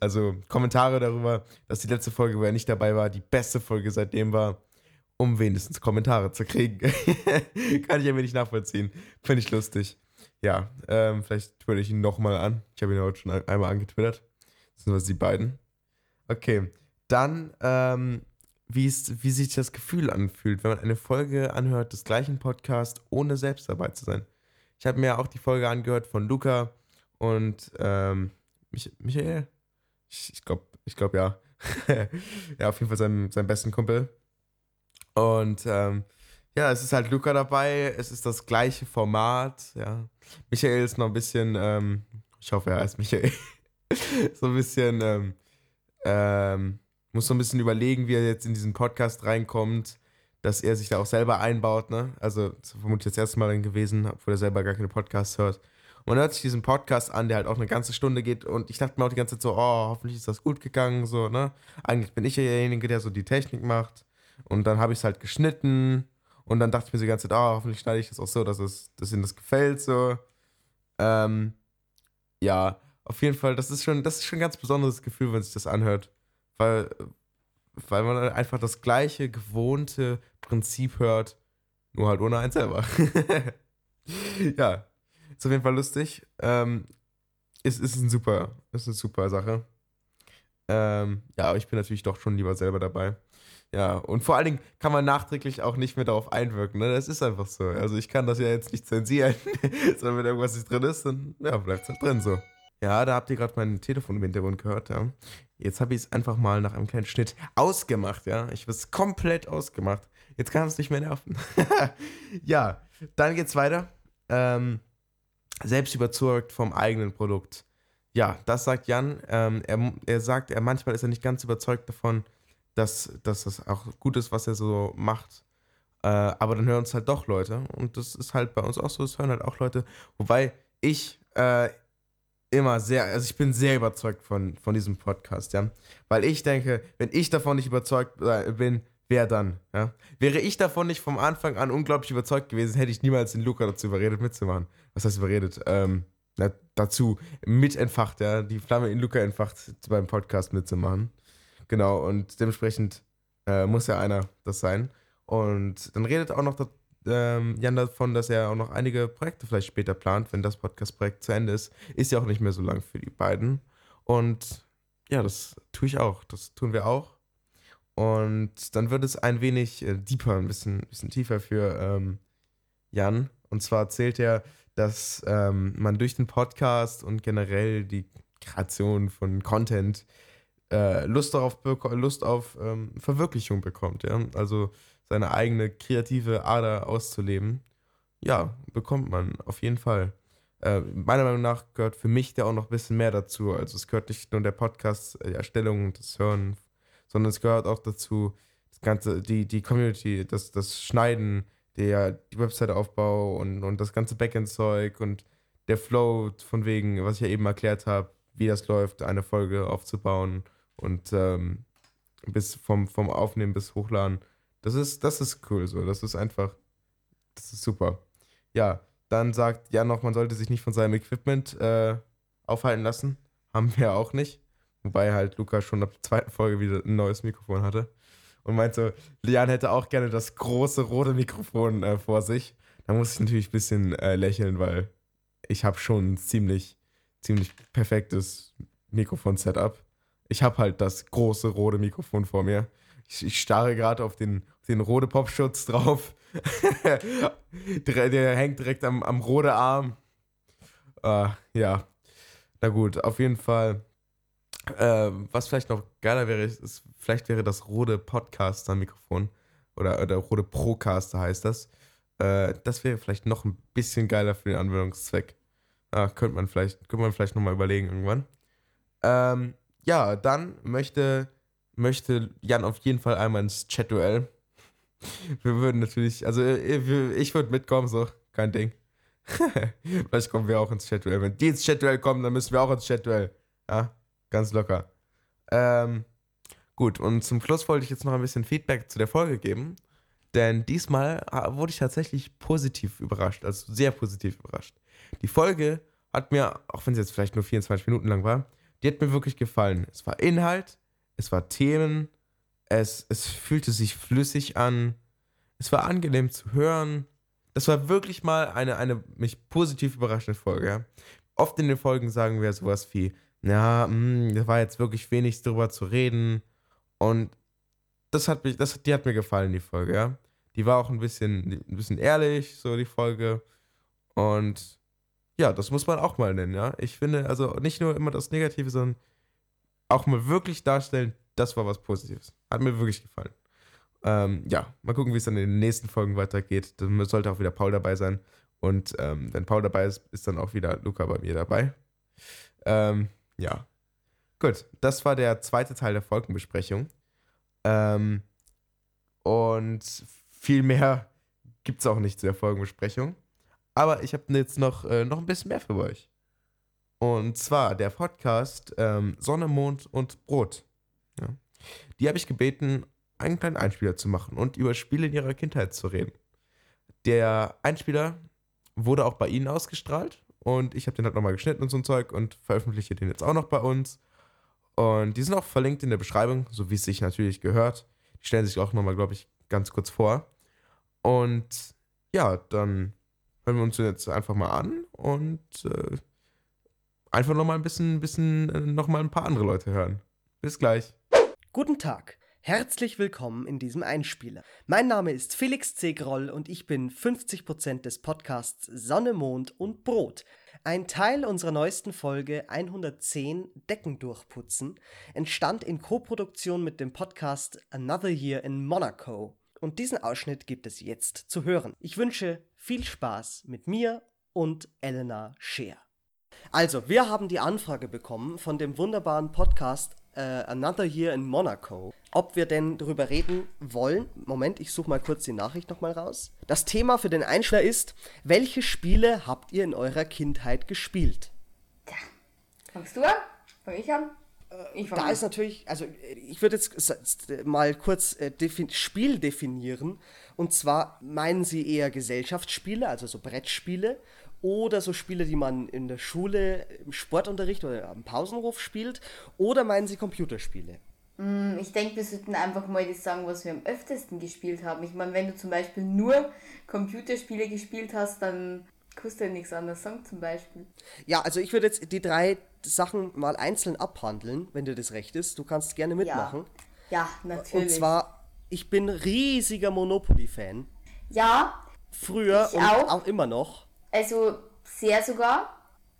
Also Kommentare darüber, dass die letzte Folge, wo er nicht dabei war, die beste Folge seitdem war, um wenigstens Kommentare zu kriegen. [LAUGHS] Kann ich ja nicht nachvollziehen. Finde ich lustig. Ja, ähm, vielleicht twitter ich ihn nochmal an. Ich habe ihn heute schon einmal angetwittert. Das sind was die beiden. Okay, dann ähm, wie, es, wie sich das Gefühl anfühlt, wenn man eine Folge anhört des gleichen Podcasts, ohne selbst dabei zu sein. Ich habe mir auch die Folge angehört von Luca und ähm, Mich Michael. Ich, ich glaube, ich glaube ja. [LAUGHS] ja, auf jeden Fall seinem, seinem besten Kumpel. Und ähm, ja, es ist halt Luca dabei, es ist das gleiche Format, ja. Michael ist noch ein bisschen, ähm, ich hoffe, er heißt Michael, [LAUGHS] so ein bisschen, ähm, ähm, muss so ein bisschen überlegen, wie er jetzt in diesen Podcast reinkommt, dass er sich da auch selber einbaut, ne? Also, das ist vermutlich das erste Mal dann gewesen, obwohl er selber gar keine Podcasts hört. Und man hört sich diesen Podcast an, der halt auch eine ganze Stunde geht und ich dachte mir auch die ganze Zeit so, oh, hoffentlich ist das gut gegangen, so, ne? Eigentlich bin ich ja derjenige, der so die Technik macht und dann habe ich es halt geschnitten und dann dachte ich mir die ganze Zeit, oh, hoffentlich schneide ich das auch so, dass, es, dass ihnen das gefällt, so. Ähm, ja, auf jeden Fall, das ist schon, das ist schon ein ganz besonderes Gefühl, wenn sich das anhört. Weil, weil man einfach das gleiche gewohnte Prinzip hört, nur halt ohne einen selber. [LAUGHS] ja, ist auf jeden Fall lustig. Ähm, ist, ist, ein super, ist eine super Sache. Ähm, ja, aber ich bin natürlich doch schon lieber selber dabei. Ja, und vor allen Dingen kann man nachträglich auch nicht mehr darauf einwirken. Ne? Das ist einfach so. Also ich kann das ja jetzt nicht zensieren, [LAUGHS] sondern wenn irgendwas nicht drin ist, dann ja, bleibt es halt drin so. Ja, da habt ihr gerade mein Telefon im Hintergrund gehört, ja. Jetzt habe ich es einfach mal nach einem kleinen Schnitt ausgemacht, ja. Ich habe es komplett ausgemacht. Jetzt kann es nicht mehr nerven. [LAUGHS] ja, dann geht's weiter. Ähm, selbst überzeugt vom eigenen Produkt. Ja, das sagt Jan. Ähm, er, er sagt, er manchmal ist er nicht ganz überzeugt davon, dass, dass das auch gut ist, was er so macht. Äh, aber dann hören es halt doch Leute. Und das ist halt bei uns auch so, es hören halt auch Leute. Wobei ich äh, immer sehr, also ich bin sehr überzeugt von, von diesem Podcast, ja. Weil ich denke, wenn ich davon nicht überzeugt bin, wer dann, ja? Wäre ich davon nicht vom Anfang an unglaublich überzeugt gewesen, hätte ich niemals den Luca dazu überredet, mitzumachen. Was heißt überredet? Ähm, na, dazu mit entfacht, ja, die Flamme in Luca entfacht, beim Podcast mitzumachen. Genau, und dementsprechend äh, muss ja einer das sein. Und dann redet auch noch das, ähm, Jan davon, dass er auch noch einige Projekte vielleicht später plant, wenn das Podcast-Projekt zu Ende ist. Ist ja auch nicht mehr so lang für die beiden. Und ja, das tue ich auch. Das tun wir auch. Und dann wird es ein wenig äh, deeper, ein bisschen, bisschen tiefer für ähm, Jan. Und zwar erzählt er, dass ähm, man durch den Podcast und generell die Kreation von Content äh, Lust darauf Lust auf ähm, Verwirklichung bekommt, ja. Also seine eigene kreative Ader auszuleben. Ja, bekommt man auf jeden Fall. Äh, meiner Meinung nach gehört für mich da auch noch ein bisschen mehr dazu. Also es gehört nicht nur der Podcast, die Erstellung das Hören, sondern es gehört auch dazu, das ganze, die, die Community, das, das Schneiden, der, die Website-Aufbau und, und das ganze Backend-Zeug und der Flow von wegen, was ich ja eben erklärt habe, wie das läuft, eine Folge aufzubauen und ähm, bis vom, vom Aufnehmen bis Hochladen. Das ist, das ist cool so. Das ist einfach, das ist super. Ja, dann sagt Jan noch, man sollte sich nicht von seinem Equipment äh, aufhalten lassen. Haben wir auch nicht. Wobei halt Luca schon ab der zweiten Folge wieder ein neues Mikrofon hatte. Und meinte, Jan hätte auch gerne das große rote Mikrofon äh, vor sich. Da muss ich natürlich ein bisschen äh, lächeln, weil ich habe schon ein ziemlich, ziemlich perfektes Mikrofon-Setup ich habe halt das große rote Mikrofon vor mir. Ich, ich starre gerade auf den, den rote Popschutz drauf. [LAUGHS] der, der, hängt direkt am, am rote Arm. Uh, ja, na gut, auf jeden Fall. Äh, was vielleicht noch geiler wäre, ist, vielleicht wäre das rote Podcaster-Mikrofon oder, oder rote Procaster heißt das. Äh, das wäre vielleicht noch ein bisschen geiler für den Anwendungszweck. Ah, könnte man vielleicht, könnte man vielleicht nochmal überlegen irgendwann. Ähm, ja, dann möchte, möchte Jan auf jeden Fall einmal ins Chat-Duell. [LAUGHS] Wir würden natürlich, also äh, ich würde mitkommen, so, kein Ding. [LAUGHS] Vielleicht kommen wir auch ins Chat-Duell. Wenn die ins Chat-Duell kommen, dann müssen wir auch ins Chat-Duell. Ja, ganz locker. Ähm, gut, und zum Schluss wollte ich jetzt noch ein bisschen Feedback zu der Folge geben. Denn diesmal wurde ich tatsächlich positiv überrascht, also sehr positiv überrascht. Die Folge hat mir, auch wenn sie jetzt vielleicht nur 24 Minuten lang war, die hat mir wirklich gefallen. Es war Inhalt, es war Themen, es, es fühlte sich flüssig an, es war angenehm zu hören. Das war wirklich mal eine, eine mich positiv überraschende Folge. Ja? Oft in den Folgen sagen wir sowas wie, ja, hm, da war jetzt wirklich wenig drüber zu reden. Und das hat mich, das, die hat mir gefallen, die Folge, ja. Die war auch ein bisschen, ein bisschen ehrlich, so die Folge. Und ja, das muss man auch mal nennen, ja. Ich finde, also nicht nur immer das Negative, sondern auch mal wirklich darstellen, das war was Positives. Hat mir wirklich gefallen. Ähm, ja, mal gucken, wie es dann in den nächsten Folgen weitergeht. Dann sollte auch wieder Paul dabei sein. Und ähm, wenn Paul dabei ist, ist dann auch wieder Luca bei mir dabei. Ähm, ja. Gut, das war der zweite Teil der Folgenbesprechung. Ähm, und viel mehr gibt es auch nicht zu der Folgenbesprechung. Aber ich habe jetzt noch, äh, noch ein bisschen mehr für euch. Und zwar der Podcast ähm, Sonne, Mond und Brot. Ja. Die habe ich gebeten, einen kleinen Einspieler zu machen und über Spiele in ihrer Kindheit zu reden. Der Einspieler wurde auch bei Ihnen ausgestrahlt und ich habe den halt nochmal geschnitten und so ein Zeug und veröffentliche den jetzt auch noch bei uns. Und die sind auch verlinkt in der Beschreibung, so wie es sich natürlich gehört. Die stellen sich auch nochmal, glaube ich, ganz kurz vor. Und ja, dann hören wir uns jetzt einfach mal an und äh, einfach nochmal ein bisschen, bisschen äh, nochmal ein paar andere Leute hören. Bis gleich. Guten Tag. Herzlich willkommen in diesem Einspieler. Mein Name ist Felix C. Groll und ich bin 50% des Podcasts Sonne, Mond und Brot. Ein Teil unserer neuesten Folge 110 Decken durchputzen entstand in Koproduktion mit dem Podcast Another Year in Monaco. Und diesen Ausschnitt gibt es jetzt zu hören. Ich wünsche viel Spaß mit mir und Elena Scheer. Also, wir haben die Anfrage bekommen von dem wunderbaren Podcast äh, Another Year in Monaco, ob wir denn darüber reden wollen. Moment, ich suche mal kurz die Nachricht nochmal raus. Das Thema für den Einschlag ist, welche Spiele habt ihr in eurer Kindheit gespielt? Tja, fangst du an? Fang ich an? Ich fang Da ist natürlich, also äh, ich würde jetzt mal kurz äh, defin Spiel definieren. Und zwar meinen sie eher Gesellschaftsspiele, also so Brettspiele, oder so Spiele, die man in der Schule, im Sportunterricht oder am Pausenhof spielt, oder meinen sie Computerspiele? Ich denke, wir sollten einfach mal das sagen, was wir am öftesten gespielt haben. Ich meine, wenn du zum Beispiel nur Computerspiele gespielt hast, dann kannst du ja nichts anderes sagen zum Beispiel. Ja, also ich würde jetzt die drei Sachen mal einzeln abhandeln, wenn dir das recht ist. Du kannst gerne mitmachen. Ja, natürlich. Und zwar, ich bin riesiger Monopoly-Fan. ja, Früher und auch. auch immer noch. also sehr sogar.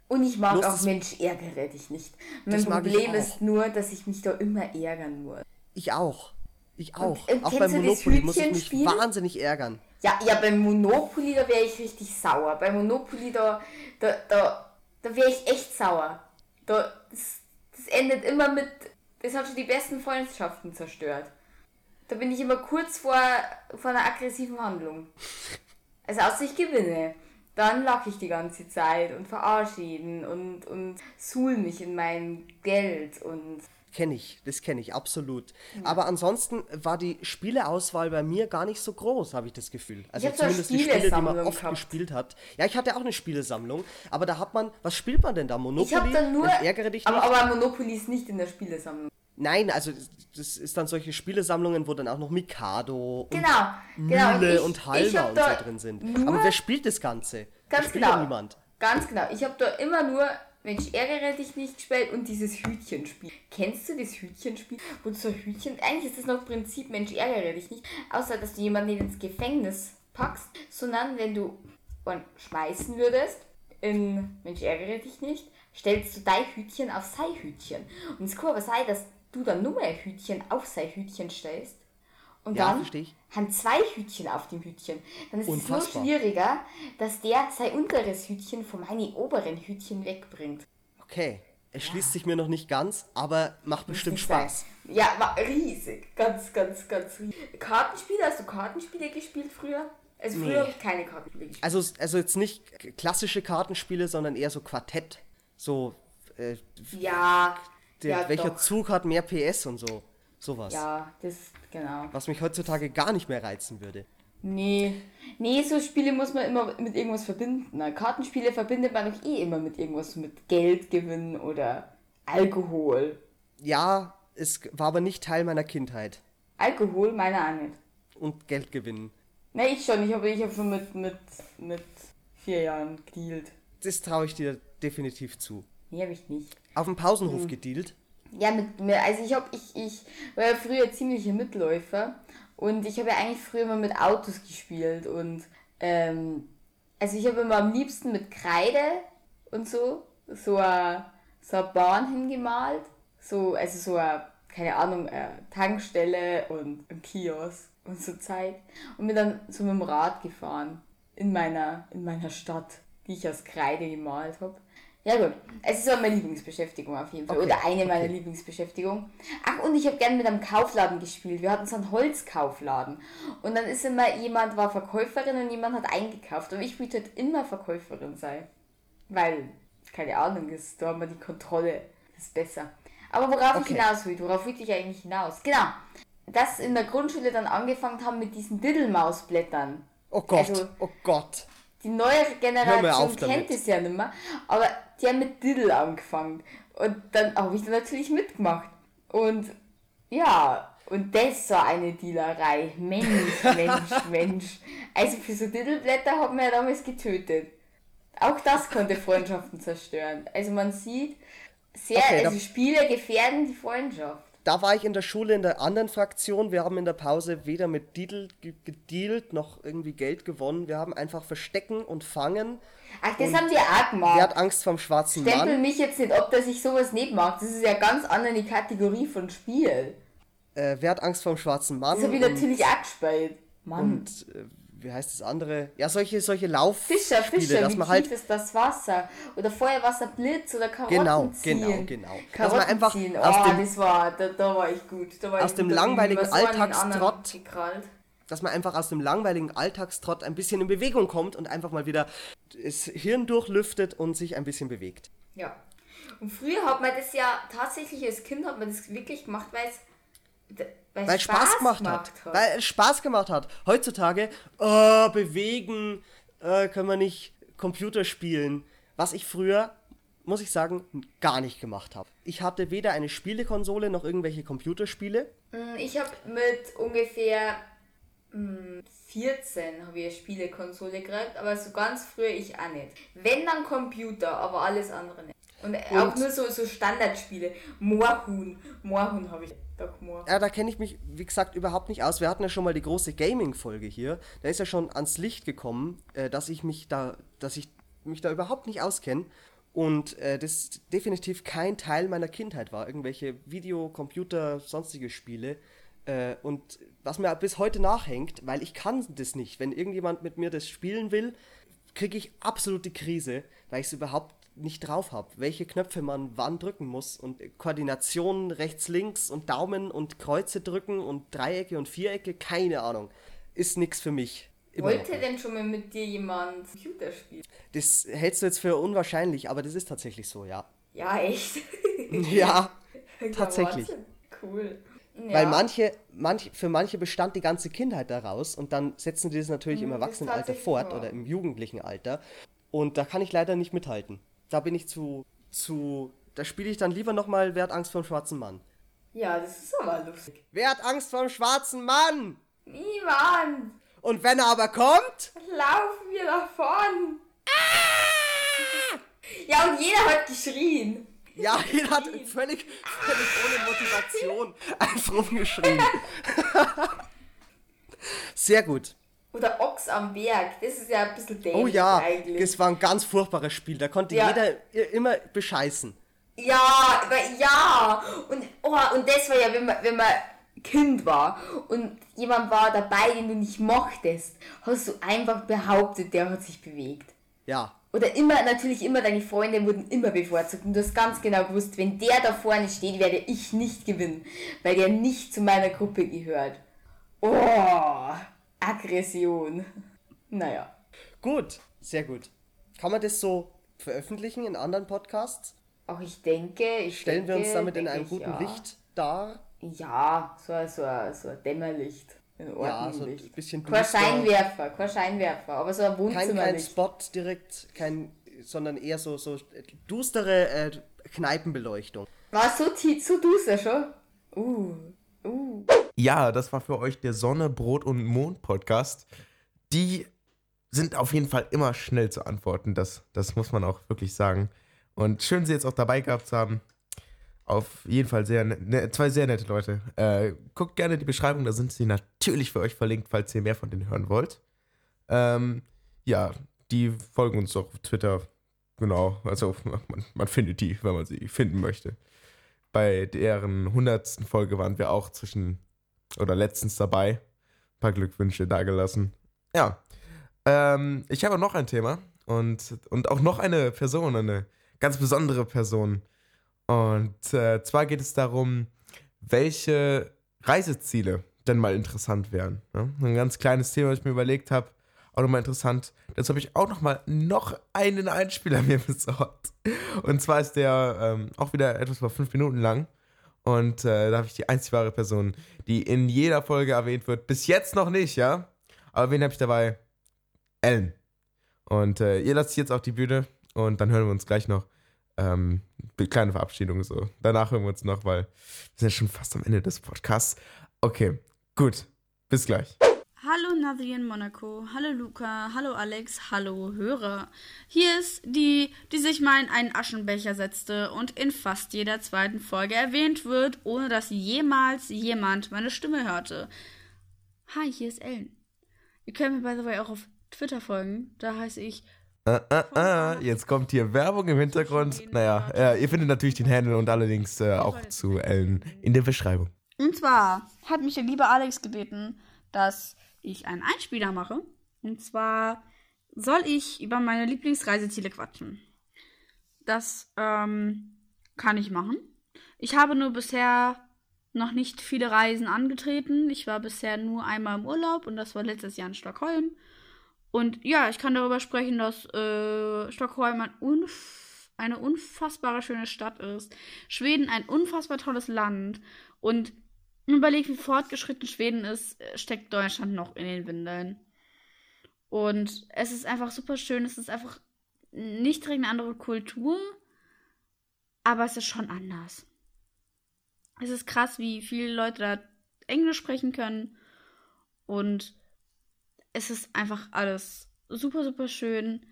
Und ich mag Bloß auch Mensch, ärgere dich nicht. Mein Problem auch. ist nur, dass ich mich da immer ärgern muss. Ich auch. Ich auch. und auch kennst beim Monopoly muss ich mich wahnsinnig ärgern. Ja, ja, beim Monopoly, da wäre ich richtig sauer. Beim Monopoly, da, da, da, da wäre ich echt sauer. Da, das, das endet immer mit, das hat schon die besten Freundschaften zerstört. Da bin ich immer kurz vor, vor einer aggressiven Handlung. Also außer ich gewinne. Dann lache ich die ganze Zeit und verarsche ihn und, und suhl mich in mein Geld und Kenne ich, das kenne ich, absolut. Aber ansonsten war die Spieleauswahl bei mir gar nicht so groß, habe ich das Gefühl. Also eine zumindest die Spiele, die man oft gehabt. gespielt hat. Ja, ich hatte auch eine Spielesammlung, aber da hat man, was spielt man denn da? Monopoly? ich habe dann nur. Ärgere dich aber, aber Monopoly ist nicht in der Spielesammlung. Nein, also das ist dann solche Spielesammlungen, wo dann auch noch Mikado und Genau, genau. Mühle und ich Halma und da so drin sind. Aber wer spielt das Ganze? Ganz das spielt genau. ja niemand. Ganz genau. Ich habe da immer nur Mensch, ärgere dich nicht gespielt und dieses Hütchenspiel. Kennst du das Hütchenspiel? Wo du so Hütchen. Eigentlich ist das noch Prinzip Mensch, ärgere dich nicht. Außer, dass du jemanden ins Gefängnis packst, sondern wenn du schmeißen würdest in Mensch, ärgere dich nicht, stellst du dein Hütchen auf sein Hütchen. Und es kann aber sein, dass du dann nur ein Hütchen auf sein Hütchen stellst. Und Ja, dann haben zwei Hütchen auf dem Hütchen. Dann ist es Unfassbar. nur schwieriger, dass der sein unteres Hütchen von meinen oberen Hütchen wegbringt. Okay, es schließt sich mir noch nicht ganz, aber macht bestimmt Nicht sein. Spaß. Ja, war riesig. Ganz, ganz, ganz riesig. Kartenspiele, hast du Kartenspiele gespielt früher? Also früher Nee. habe ich keine Kartenspiele gespielt. Also, also jetzt nicht klassische Kartenspiele, sondern eher so Quartett. So, äh, Ja, der, ja welcher doch. Zug hat mehr PS und so. Sowas. Ja, das, genau. Was mich heutzutage gar nicht mehr reizen würde. Nee. Nee, so Spiele muss man immer mit irgendwas verbinden. Na, Kartenspiele verbindet man doch eh immer mit irgendwas, mit Geldgewinn oder Alkohol. Ja, es war aber nicht Teil meiner Kindheit. Alkohol, meiner auch nicht. Und Geld gewinnen. Ne, ich schon. Ich habe ich hab schon mit, mit, mit vier Jahren gedealt. Das traue ich dir definitiv zu. Nee, habe ich nicht. Auf dem Pausenhof gedealt. Ja, mit mir. Also ich hab, ich, ich war ja früher ziemlicher Mitläufer und ich habe ja eigentlich früher immer mit Autos gespielt und ähm, also ich habe immer am liebsten mit Kreide und so so eine, so eine Bahn hingemalt. So, also so eine, keine Ahnung, eine Tankstelle und ein Kiosk und so Zeit. Und bin dann so mit dem Rad gefahren in meiner, in meiner Stadt, die ich aus Kreide gemalt habe. Ja gut, es ist auch meine Lieblingsbeschäftigung auf jeden Fall. Okay, Oder eine meiner okay. Lieblingsbeschäftigungen. Ach, und ich habe gerne mit einem Kaufladen gespielt. Wir hatten so einen Holzkaufladen. Und dann ist immer jemand war Verkäuferin und jemand hat eingekauft. Und ich wollte halt immer Verkäuferin sein. Weil, keine Ahnung, ist, da haben wir die Kontrolle. Das ist besser. Aber worauf Okay. ich hinaus will, worauf will ich eigentlich hinaus? Genau. Dass in der Grundschule dann angefangen haben mit diesen Diddlemausblättern. Oh Gott, Also- oh Gott. Die neuere Generation auf kennt es ja nicht mehr, aber die haben mit Diddle angefangen. Und dann habe ich da natürlich mitgemacht. Und ja, und das war eine Dealerei. Mensch, [LAUGHS] Mensch, Mensch. Also für so Diddleblätter haben wir ja damals getötet. Auch das konnte Freundschaften zerstören. Also man sieht, sehr, Okay, also Spiele gefährden die Freundschaft. Da war ich in der Schule in der anderen Fraktion. Wir haben in der Pause weder mit Didel ge- gedealt noch irgendwie Geld gewonnen. Wir haben einfach Verstecken und Fangen. Ach, das Und haben die auch gemacht. Wer hat Angst vom schwarzen Stempel Mann? mich jetzt nicht ab, dass ich sowas nicht mag. Das ist ja ganz andere Kategorie von Spiel. Äh, wer hat Angst vom schwarzen Mann? Das habe ich natürlich auch gespielt. Mann. Und äh, wie heißt das andere? Ja, solche, solche Laufspiele, Fischer, Fischer, dass man halt ist das Wasser? Oder Feuerwasser, Blitz oder Karotten Genau, ziehen. genau, genau. Dass Karotten man einfach ziehen. aus oh, dem- das war, da, da war ich gut. War aus ich dem langweiligen Alltagstrott- dass man einfach aus dem langweiligen Alltagstrott ein bisschen in Bewegung kommt und einfach mal wieder das Hirn durchlüftet und sich ein bisschen bewegt. Ja. Und früher hat man das ja tatsächlich als Kind hat man das wirklich gemacht, weil es weil Weil es Spaß gemacht hat. Weil es Spaß gemacht hat. Heutzutage, oh, bewegen, äh, können wir nicht Computer spielen. Was ich früher, muss ich sagen, gar nicht gemacht habe. Ich hatte weder eine Spielekonsole noch irgendwelche Computerspiele. Mm, Ich habe mit ungefähr mm, 14 habe ich eine Spielekonsole gekriegt, aber so ganz früher ich auch nicht. Wenn dann Computer, aber alles andere nicht. Und, auch nur so, so Standardspiele. Moorhuhn. Moorhuhn habe ich da gemacht. Ja, da kenne ich mich, wie gesagt, überhaupt nicht aus. Wir hatten ja schon mal die große Gaming-Folge hier. Da ist ja schon ans Licht gekommen, äh, dass ich mich da, dass ich mich da überhaupt nicht auskenne. Und äh, das definitiv kein Teil meiner Kindheit war. Irgendwelche Video, Computer, sonstige Spiele. Äh, und was mir bis heute nachhängt, weil ich kann das nicht. Wenn irgendjemand mit mir das spielen will, kriege ich absolute Krise, weil ich es überhaupt nicht drauf habe, welche Knöpfe man wann drücken muss und Koordination rechts, links und Daumen und Kreuze drücken und Dreiecke und Vierecke, keine Ahnung. Ist nix für mich. Immer Wollte denn schon mal mit dir jemand Computer spielen? Das hältst du jetzt für unwahrscheinlich, aber das ist tatsächlich so, ja. Ja, echt? [LAUGHS] [LAUGHS] Ja, tatsächlich. Cool. Ja. Weil manche, manch, für manche bestand die ganze Kindheit daraus und dann setzen die das natürlich im das ist Erwachsenenalter fort wahr. oder im jugendlichen Alter. Und da kann ich leider nicht mithalten. Da bin ich zu, zu, da spiele ich dann lieber nochmal Wer hat Angst vor dem schwarzen Mann. Ja, das ist aber lustig. Wer hat Angst vor dem schwarzen Mann? Niemand! Und wenn er aber kommt, Laufen wir davon! Ah! Ja, und jeder hat geschrien. ja, jeder hat völlig, völlig ohne Motivation einfach rumgeschrien. [LAUGHS] Sehr gut. Oder Ochs am Berg. Das ist ja ein bisschen dämlich Oh ja, eigentlich. das war ein ganz furchtbares Spiel. Da konnte Ja. jeder immer bescheißen. Ja, aber ja. Und, oh, und das war ja, wenn man, wenn man Kind war und jemand war dabei, den du nicht mochtest, hast du einfach behauptet, der hat sich bewegt. Ja, Oder immer, natürlich immer, deine Freunde wurden immer bevorzugt. Und du hast ganz genau gewusst, wenn der da vorne steht, werde ich nicht gewinnen, weil der nicht zu meiner Gruppe gehört. Oh, Aggression. Naja. gut, sehr gut. Kann man das so veröffentlichen in anderen Podcasts? Auch ich denke, ich Stellen wir denke, uns damit in einem guten ja. Licht dar? Ja, so, ein- so, so Dämmerlicht. Ein Ja, so ein bisschen Kein. Scheinwerfer, kein Scheinwerfer, aber so ein Kein, kein Wohnzimmerlicht. Spot direkt, kein, sondern eher so, so düstere äh, Kneipenbeleuchtung. War so, so duster schon? Uh, uh. Ja, das war für euch der Sonne, Brot und Mond Podcast. Die sind auf jeden Fall immer schnell zu antworten. Das, das muss man auch wirklich sagen. Und schön, Sie jetzt auch dabei gehabt zu haben. Auf jeden Fall sehr ne, zwei sehr nette Leute. Äh, guckt gerne die Beschreibung, da sind sie natürlich für euch verlinkt, falls ihr mehr von denen hören wollt. Ähm, ja, die folgen uns auch auf Twitter. Genau, also man, man findet die, wenn man sie finden möchte. Bei deren 100. Folge waren wir auch zwischen oder letztens dabei. Ein paar Glückwünsche dagelassen. Ja, ähm, ich habe noch ein Thema und, und auch noch eine Person, eine ganz besondere Person. Und äh, zwar geht es darum, welche Reiseziele denn mal interessant wären. Ne? Ein ganz kleines Thema, was ich mir überlegt habe, auch nochmal interessant. Dazu habe ich auch nochmal noch einen Einspieler [LAUGHS] mir besorgt. Und zwar ist der ähm, auch wieder etwas vor fünf Minuten lang. Und äh, da habe ich die einzig wahre Person, die in jeder Folge erwähnt wird. Bis jetzt noch nicht, ja? Aber wen habe ich dabei? Ellen. Und äh, ihr lasst jetzt auf die Bühne und dann hören wir uns gleich noch. Ähm, kleine Verabschiedung so. Danach hören wir uns noch, weil wir sind ja schon fast am Ende des Podcasts. Okay, gut. Bis gleich. Hallo Nathan Monaco, hallo Luca, hallo Alex, hallo Hörer. Hier ist die, die sich mal in einen Aschenbecher setzte und in fast jeder zweiten Folge erwähnt wird, ohne dass jemals jemand meine Stimme hörte. Hi, hier ist Ellen. Ihr könnt mir by the way auch auf Twitter folgen, da heiße ich Ah, ah, ah, jetzt kommt hier Werbung im Hintergrund. Naja, äh, ihr findet natürlich den Handle und alle Links äh, auch zu Ellen in der Beschreibung. Und zwar hat mich der liebe Alex gebeten, dass ich einen Einspieler mache. Und zwar soll ich über meine Lieblingsreiseziele quatschen. Das ähm, kann ich machen. Ich habe nur bisher noch nicht viele Reisen angetreten. Ich war bisher nur einmal im Urlaub und das war letztes Jahr in Stockholm. Und ja, ich kann darüber sprechen, dass äh, Stockholm ein unf eine unfassbare schöne Stadt ist. Schweden ein unfassbar tolles Land. Und überlegt, wie fortgeschritten Schweden ist, äh, steckt Deutschland noch in den Windeln. Und es ist einfach super schön. Es ist einfach nicht direkt eine andere Kultur, aber es ist schon anders. Es ist krass, wie viele Leute da Englisch sprechen können. Und es ist einfach alles super, super schön.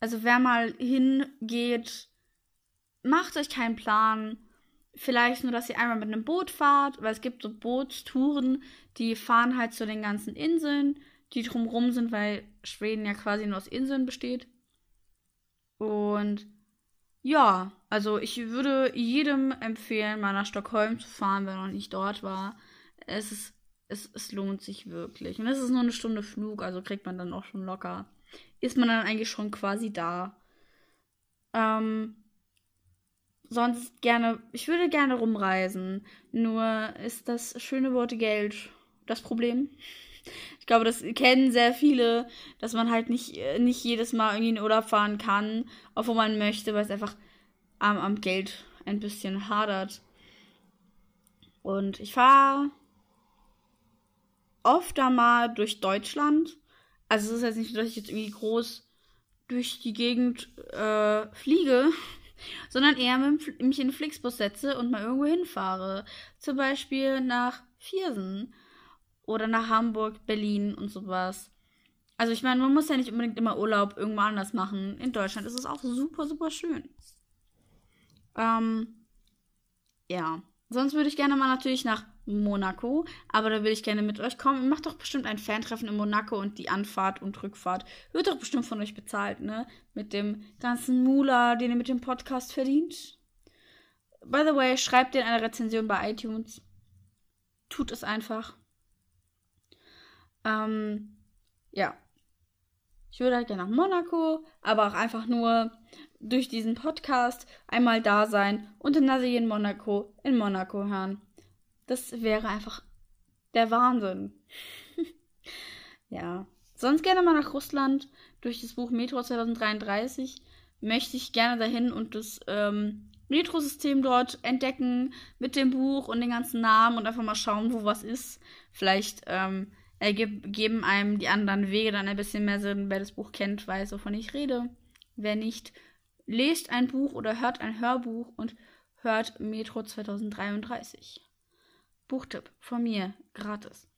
Also wer mal hingeht, macht euch keinen Plan. Vielleicht nur, dass ihr einmal mit einem Boot fahrt, weil es gibt so Bootstouren, die fahren halt zu den ganzen Inseln, die drumrum sind, weil Schweden ja quasi nur aus Inseln besteht. Und ja, also ich würde jedem empfehlen, mal nach Stockholm zu fahren, wenn er noch nicht dort war. Es ist, es, es lohnt sich wirklich. Und es ist nur eine Stunde Flug, also kriegt man dann auch schon locker. Ist man dann eigentlich schon quasi da. Ähm, sonst gerne, ich würde gerne rumreisen. Nur ist das schöne Wort Geld das Problem. Ich glaube, das kennen sehr viele, dass man halt nicht, äh, nicht jedes Mal irgendwie in Urlaub fahren kann, wo man möchte, weil es einfach am, am Geld ein bisschen hadert. Und ich fahre oft mal durch Deutschland. Also es ist jetzt nicht, dass ich jetzt irgendwie groß durch die Gegend äh, fliege, sondern eher mich in den Flixbus setze und mal irgendwo hinfahre. Zum Beispiel nach Viersen oder nach Hamburg, Berlin und sowas. Also ich meine, man muss ja nicht unbedingt immer Urlaub irgendwo anders machen. In Deutschland ist es auch super, super schön. Ähm, ja. Sonst würde ich gerne mal natürlich nach Monaco, aber da würde ich gerne mit euch kommen. Macht doch bestimmt ein Fantreffen in Monaco und die Anfahrt und Rückfahrt wird doch bestimmt von euch bezahlt, ne? Mit dem ganzen Mula, den ihr mit dem Podcast verdient. By the way, schreibt ihr eine Rezension bei iTunes. Tut es einfach. Ähm, ja. Ich würde halt gerne nach Monaco, aber auch einfach nur durch diesen Podcast einmal da sein und in Nazi in Monaco in Monaco hören. Das wäre einfach der Wahnsinn. [LAUGHS] ja. Sonst gerne mal nach Russland. Durch das Buch Metro 2033 möchte ich gerne dahin und das ähm, Metrosystem dort entdecken mit dem Buch und den ganzen Namen und einfach mal schauen, wo was ist. Vielleicht ähm, ergeben einem die anderen Wege dann ein bisschen mehr Sinn. Wer das Buch kennt, weiß, wovon ich rede. Wer nicht, lest ein Buch oder hört ein Hörbuch und hört Metro 2033. Buchtipp von mir, gratis.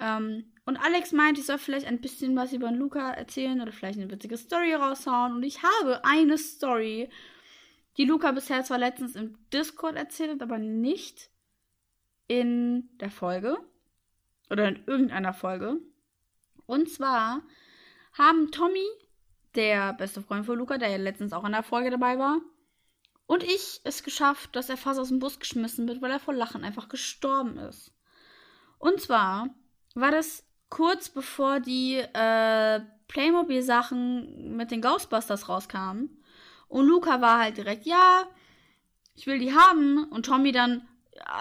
Ähm, und Alex meint, ich soll vielleicht ein bisschen was über Luca erzählen oder vielleicht eine witzige Story raushauen. Und ich habe eine Story, die Luca bisher zwar letztens im Discord erzählt hat, aber nicht in der Folge. Oder in irgendeiner Folge. Und zwar haben Tommy, der beste Freund von Luca, der ja letztens auch in der Folge dabei war, und ich es geschafft, dass er fast aus dem Bus geschmissen wird, weil er vor Lachen einfach gestorben ist. Und zwar war das kurz bevor die äh, Playmobil-Sachen mit den Ghostbusters rauskamen. Und Luca war halt direkt, ja, ich will die haben. Und Tommy dann,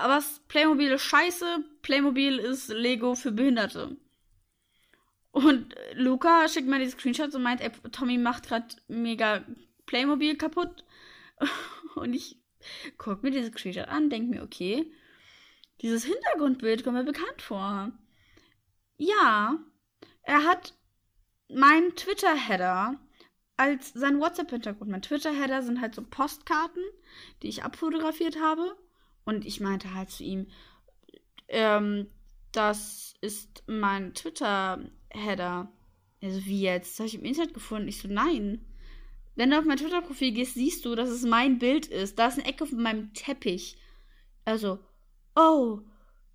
was, Playmobil ist scheiße, Playmobil ist Lego für Behinderte. Und Luca schickt mir die Screenshots und meint, ey, Tommy macht gerade mega Playmobil kaputt. Und ich guck mir diese Screenshot an, denk mir, okay, dieses Hintergrundbild kommt mir bekannt vor. Ja, er hat meinen Twitter-Header als sein WhatsApp-Hintergrund. Mein Twitter-Header sind halt so Postkarten, die ich abfotografiert habe. Und ich meinte halt zu ihm, ähm, das ist mein Twitter-Header. Also wie jetzt? Das habe ich im Internet gefunden. Ich so, nein. Wenn du auf mein Twitter-Profil gehst, siehst du, dass es mein Bild ist. Da ist eine Ecke von meinem Teppich. Also, oh,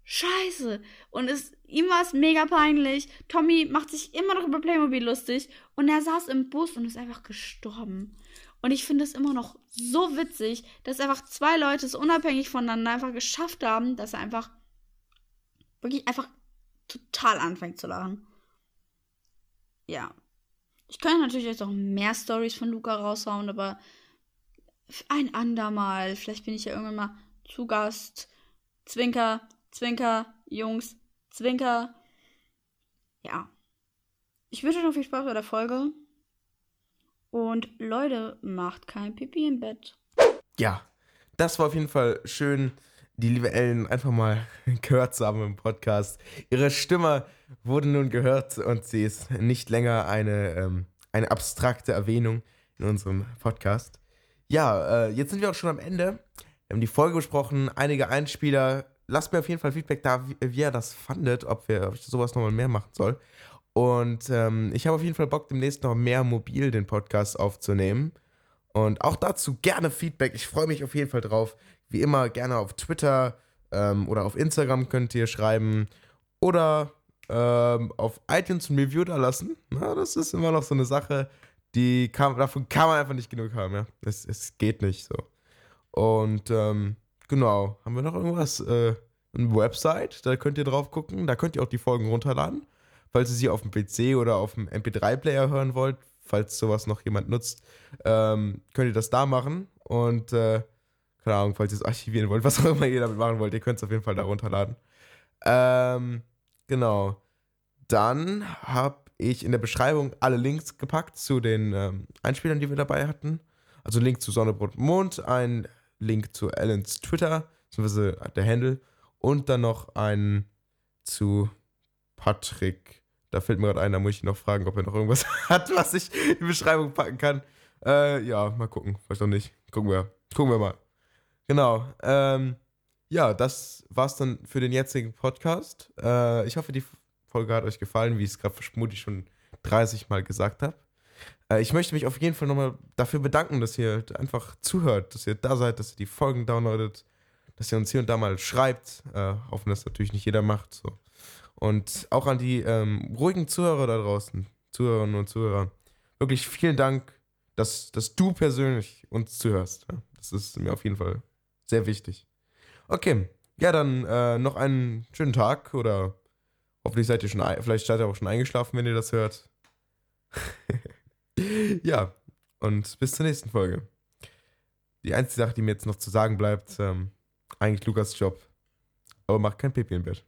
scheiße. Und es, ihm war es mega peinlich. Tommy macht sich immer noch über Playmobil lustig. Und er saß im Bus und ist einfach gestorben. Und ich finde es immer noch so witzig, dass einfach zwei Leute es unabhängig voneinander einfach geschafft haben, dass er einfach wirklich einfach total anfängt zu lachen. Ja. Ich könnte natürlich jetzt noch mehr Stories von Luca raushauen, aber ein andermal. Vielleicht bin ich ja irgendwann mal zu Gast. Zwinker, Zwinker, Jungs, Zwinker. Ja. Ich wünsche euch noch viel Spaß bei der Folge. Und Leute, macht kein Pipi im Bett. Ja, das war auf jeden Fall schön, die liebe Ellen einfach mal [LAUGHS] gehört zu haben im Podcast. Ihre Stimme wurde nun gehört und sie ist nicht länger eine, ähm, eine abstrakte Erwähnung in unserem Podcast. Ja, äh, jetzt sind wir auch schon am Ende. Wir haben die Folge besprochen, einige Einspieler. Lasst mir auf jeden Fall Feedback da, wie, wie ihr das fandet, ob, wir, ob ich sowas nochmal mehr machen soll. Und ähm, ich habe auf jeden Fall Bock, demnächst noch mehr mobil den Podcast aufzunehmen. Und auch dazu gerne Feedback. Ich freue mich auf jeden Fall drauf. Wie immer gerne auf Twitter ähm, oder auf Instagram könnt ihr schreiben. Oder ähm, auf iTunes ein Review da lassen. Na, das ist immer noch so eine Sache, die kann, davon kann man einfach nicht genug haben. Ja? Es, es geht nicht so. Und ähm, genau, haben wir noch irgendwas? Äh, eine Website, da könnt ihr drauf gucken. Da könnt ihr auch die Folgen runterladen falls ihr sie auf dem PC oder auf dem MP3-Player hören wollt, falls sowas noch jemand nutzt, ähm, könnt ihr das da machen. Und äh, keine Ahnung, falls ihr es archivieren wollt, [LAUGHS] was auch immer ihr damit machen wollt, ihr könnt es auf jeden Fall da runterladen. Ähm, genau. Dann habe ich in der Beschreibung alle Links gepackt zu den ähm, Einspielern, die wir dabei hatten. Also ein Link zu Sonnebrot Mond, ein Link zu Allens Twitter, beziehungsweise der Handle, und dann noch einen zu Patrick da fällt mir gerade ein, da muss ich ihn noch fragen, ob er noch irgendwas [LAUGHS] hat, was ich in die Beschreibung packen kann. Äh, ja, mal gucken. Vielleicht noch nicht. Gucken wir. Gucken wir mal. Genau. Ähm, ja, das war's dann für den jetzigen Podcast. Äh, ich hoffe, die Folge hat euch gefallen, wie ich es gerade vermutlich schon 30 Mal gesagt habe. Äh, ich möchte mich auf jeden Fall nochmal dafür bedanken, dass ihr einfach zuhört, dass ihr da seid, dass ihr die Folgen downloadet, dass ihr uns hier und da mal schreibt, äh, auch wenn das natürlich nicht jeder macht. So. Und auch an die ähm, ruhigen Zuhörer da draußen, Zuhörerinnen und Zuhörer, wirklich vielen Dank, dass, dass du persönlich uns zuhörst. Das ist mir auf jeden Fall sehr wichtig. Okay, ja, dann äh, noch einen schönen Tag oder hoffentlich seid ihr schon, vielleicht seid ihr auch schon eingeschlafen, wenn ihr das hört. [LAUGHS] ja, und bis zur nächsten Folge. Die einzige Sache, die mir jetzt noch zu sagen bleibt, ähm, eigentlich Lukas Job. Aber macht kein Pipi im Bett.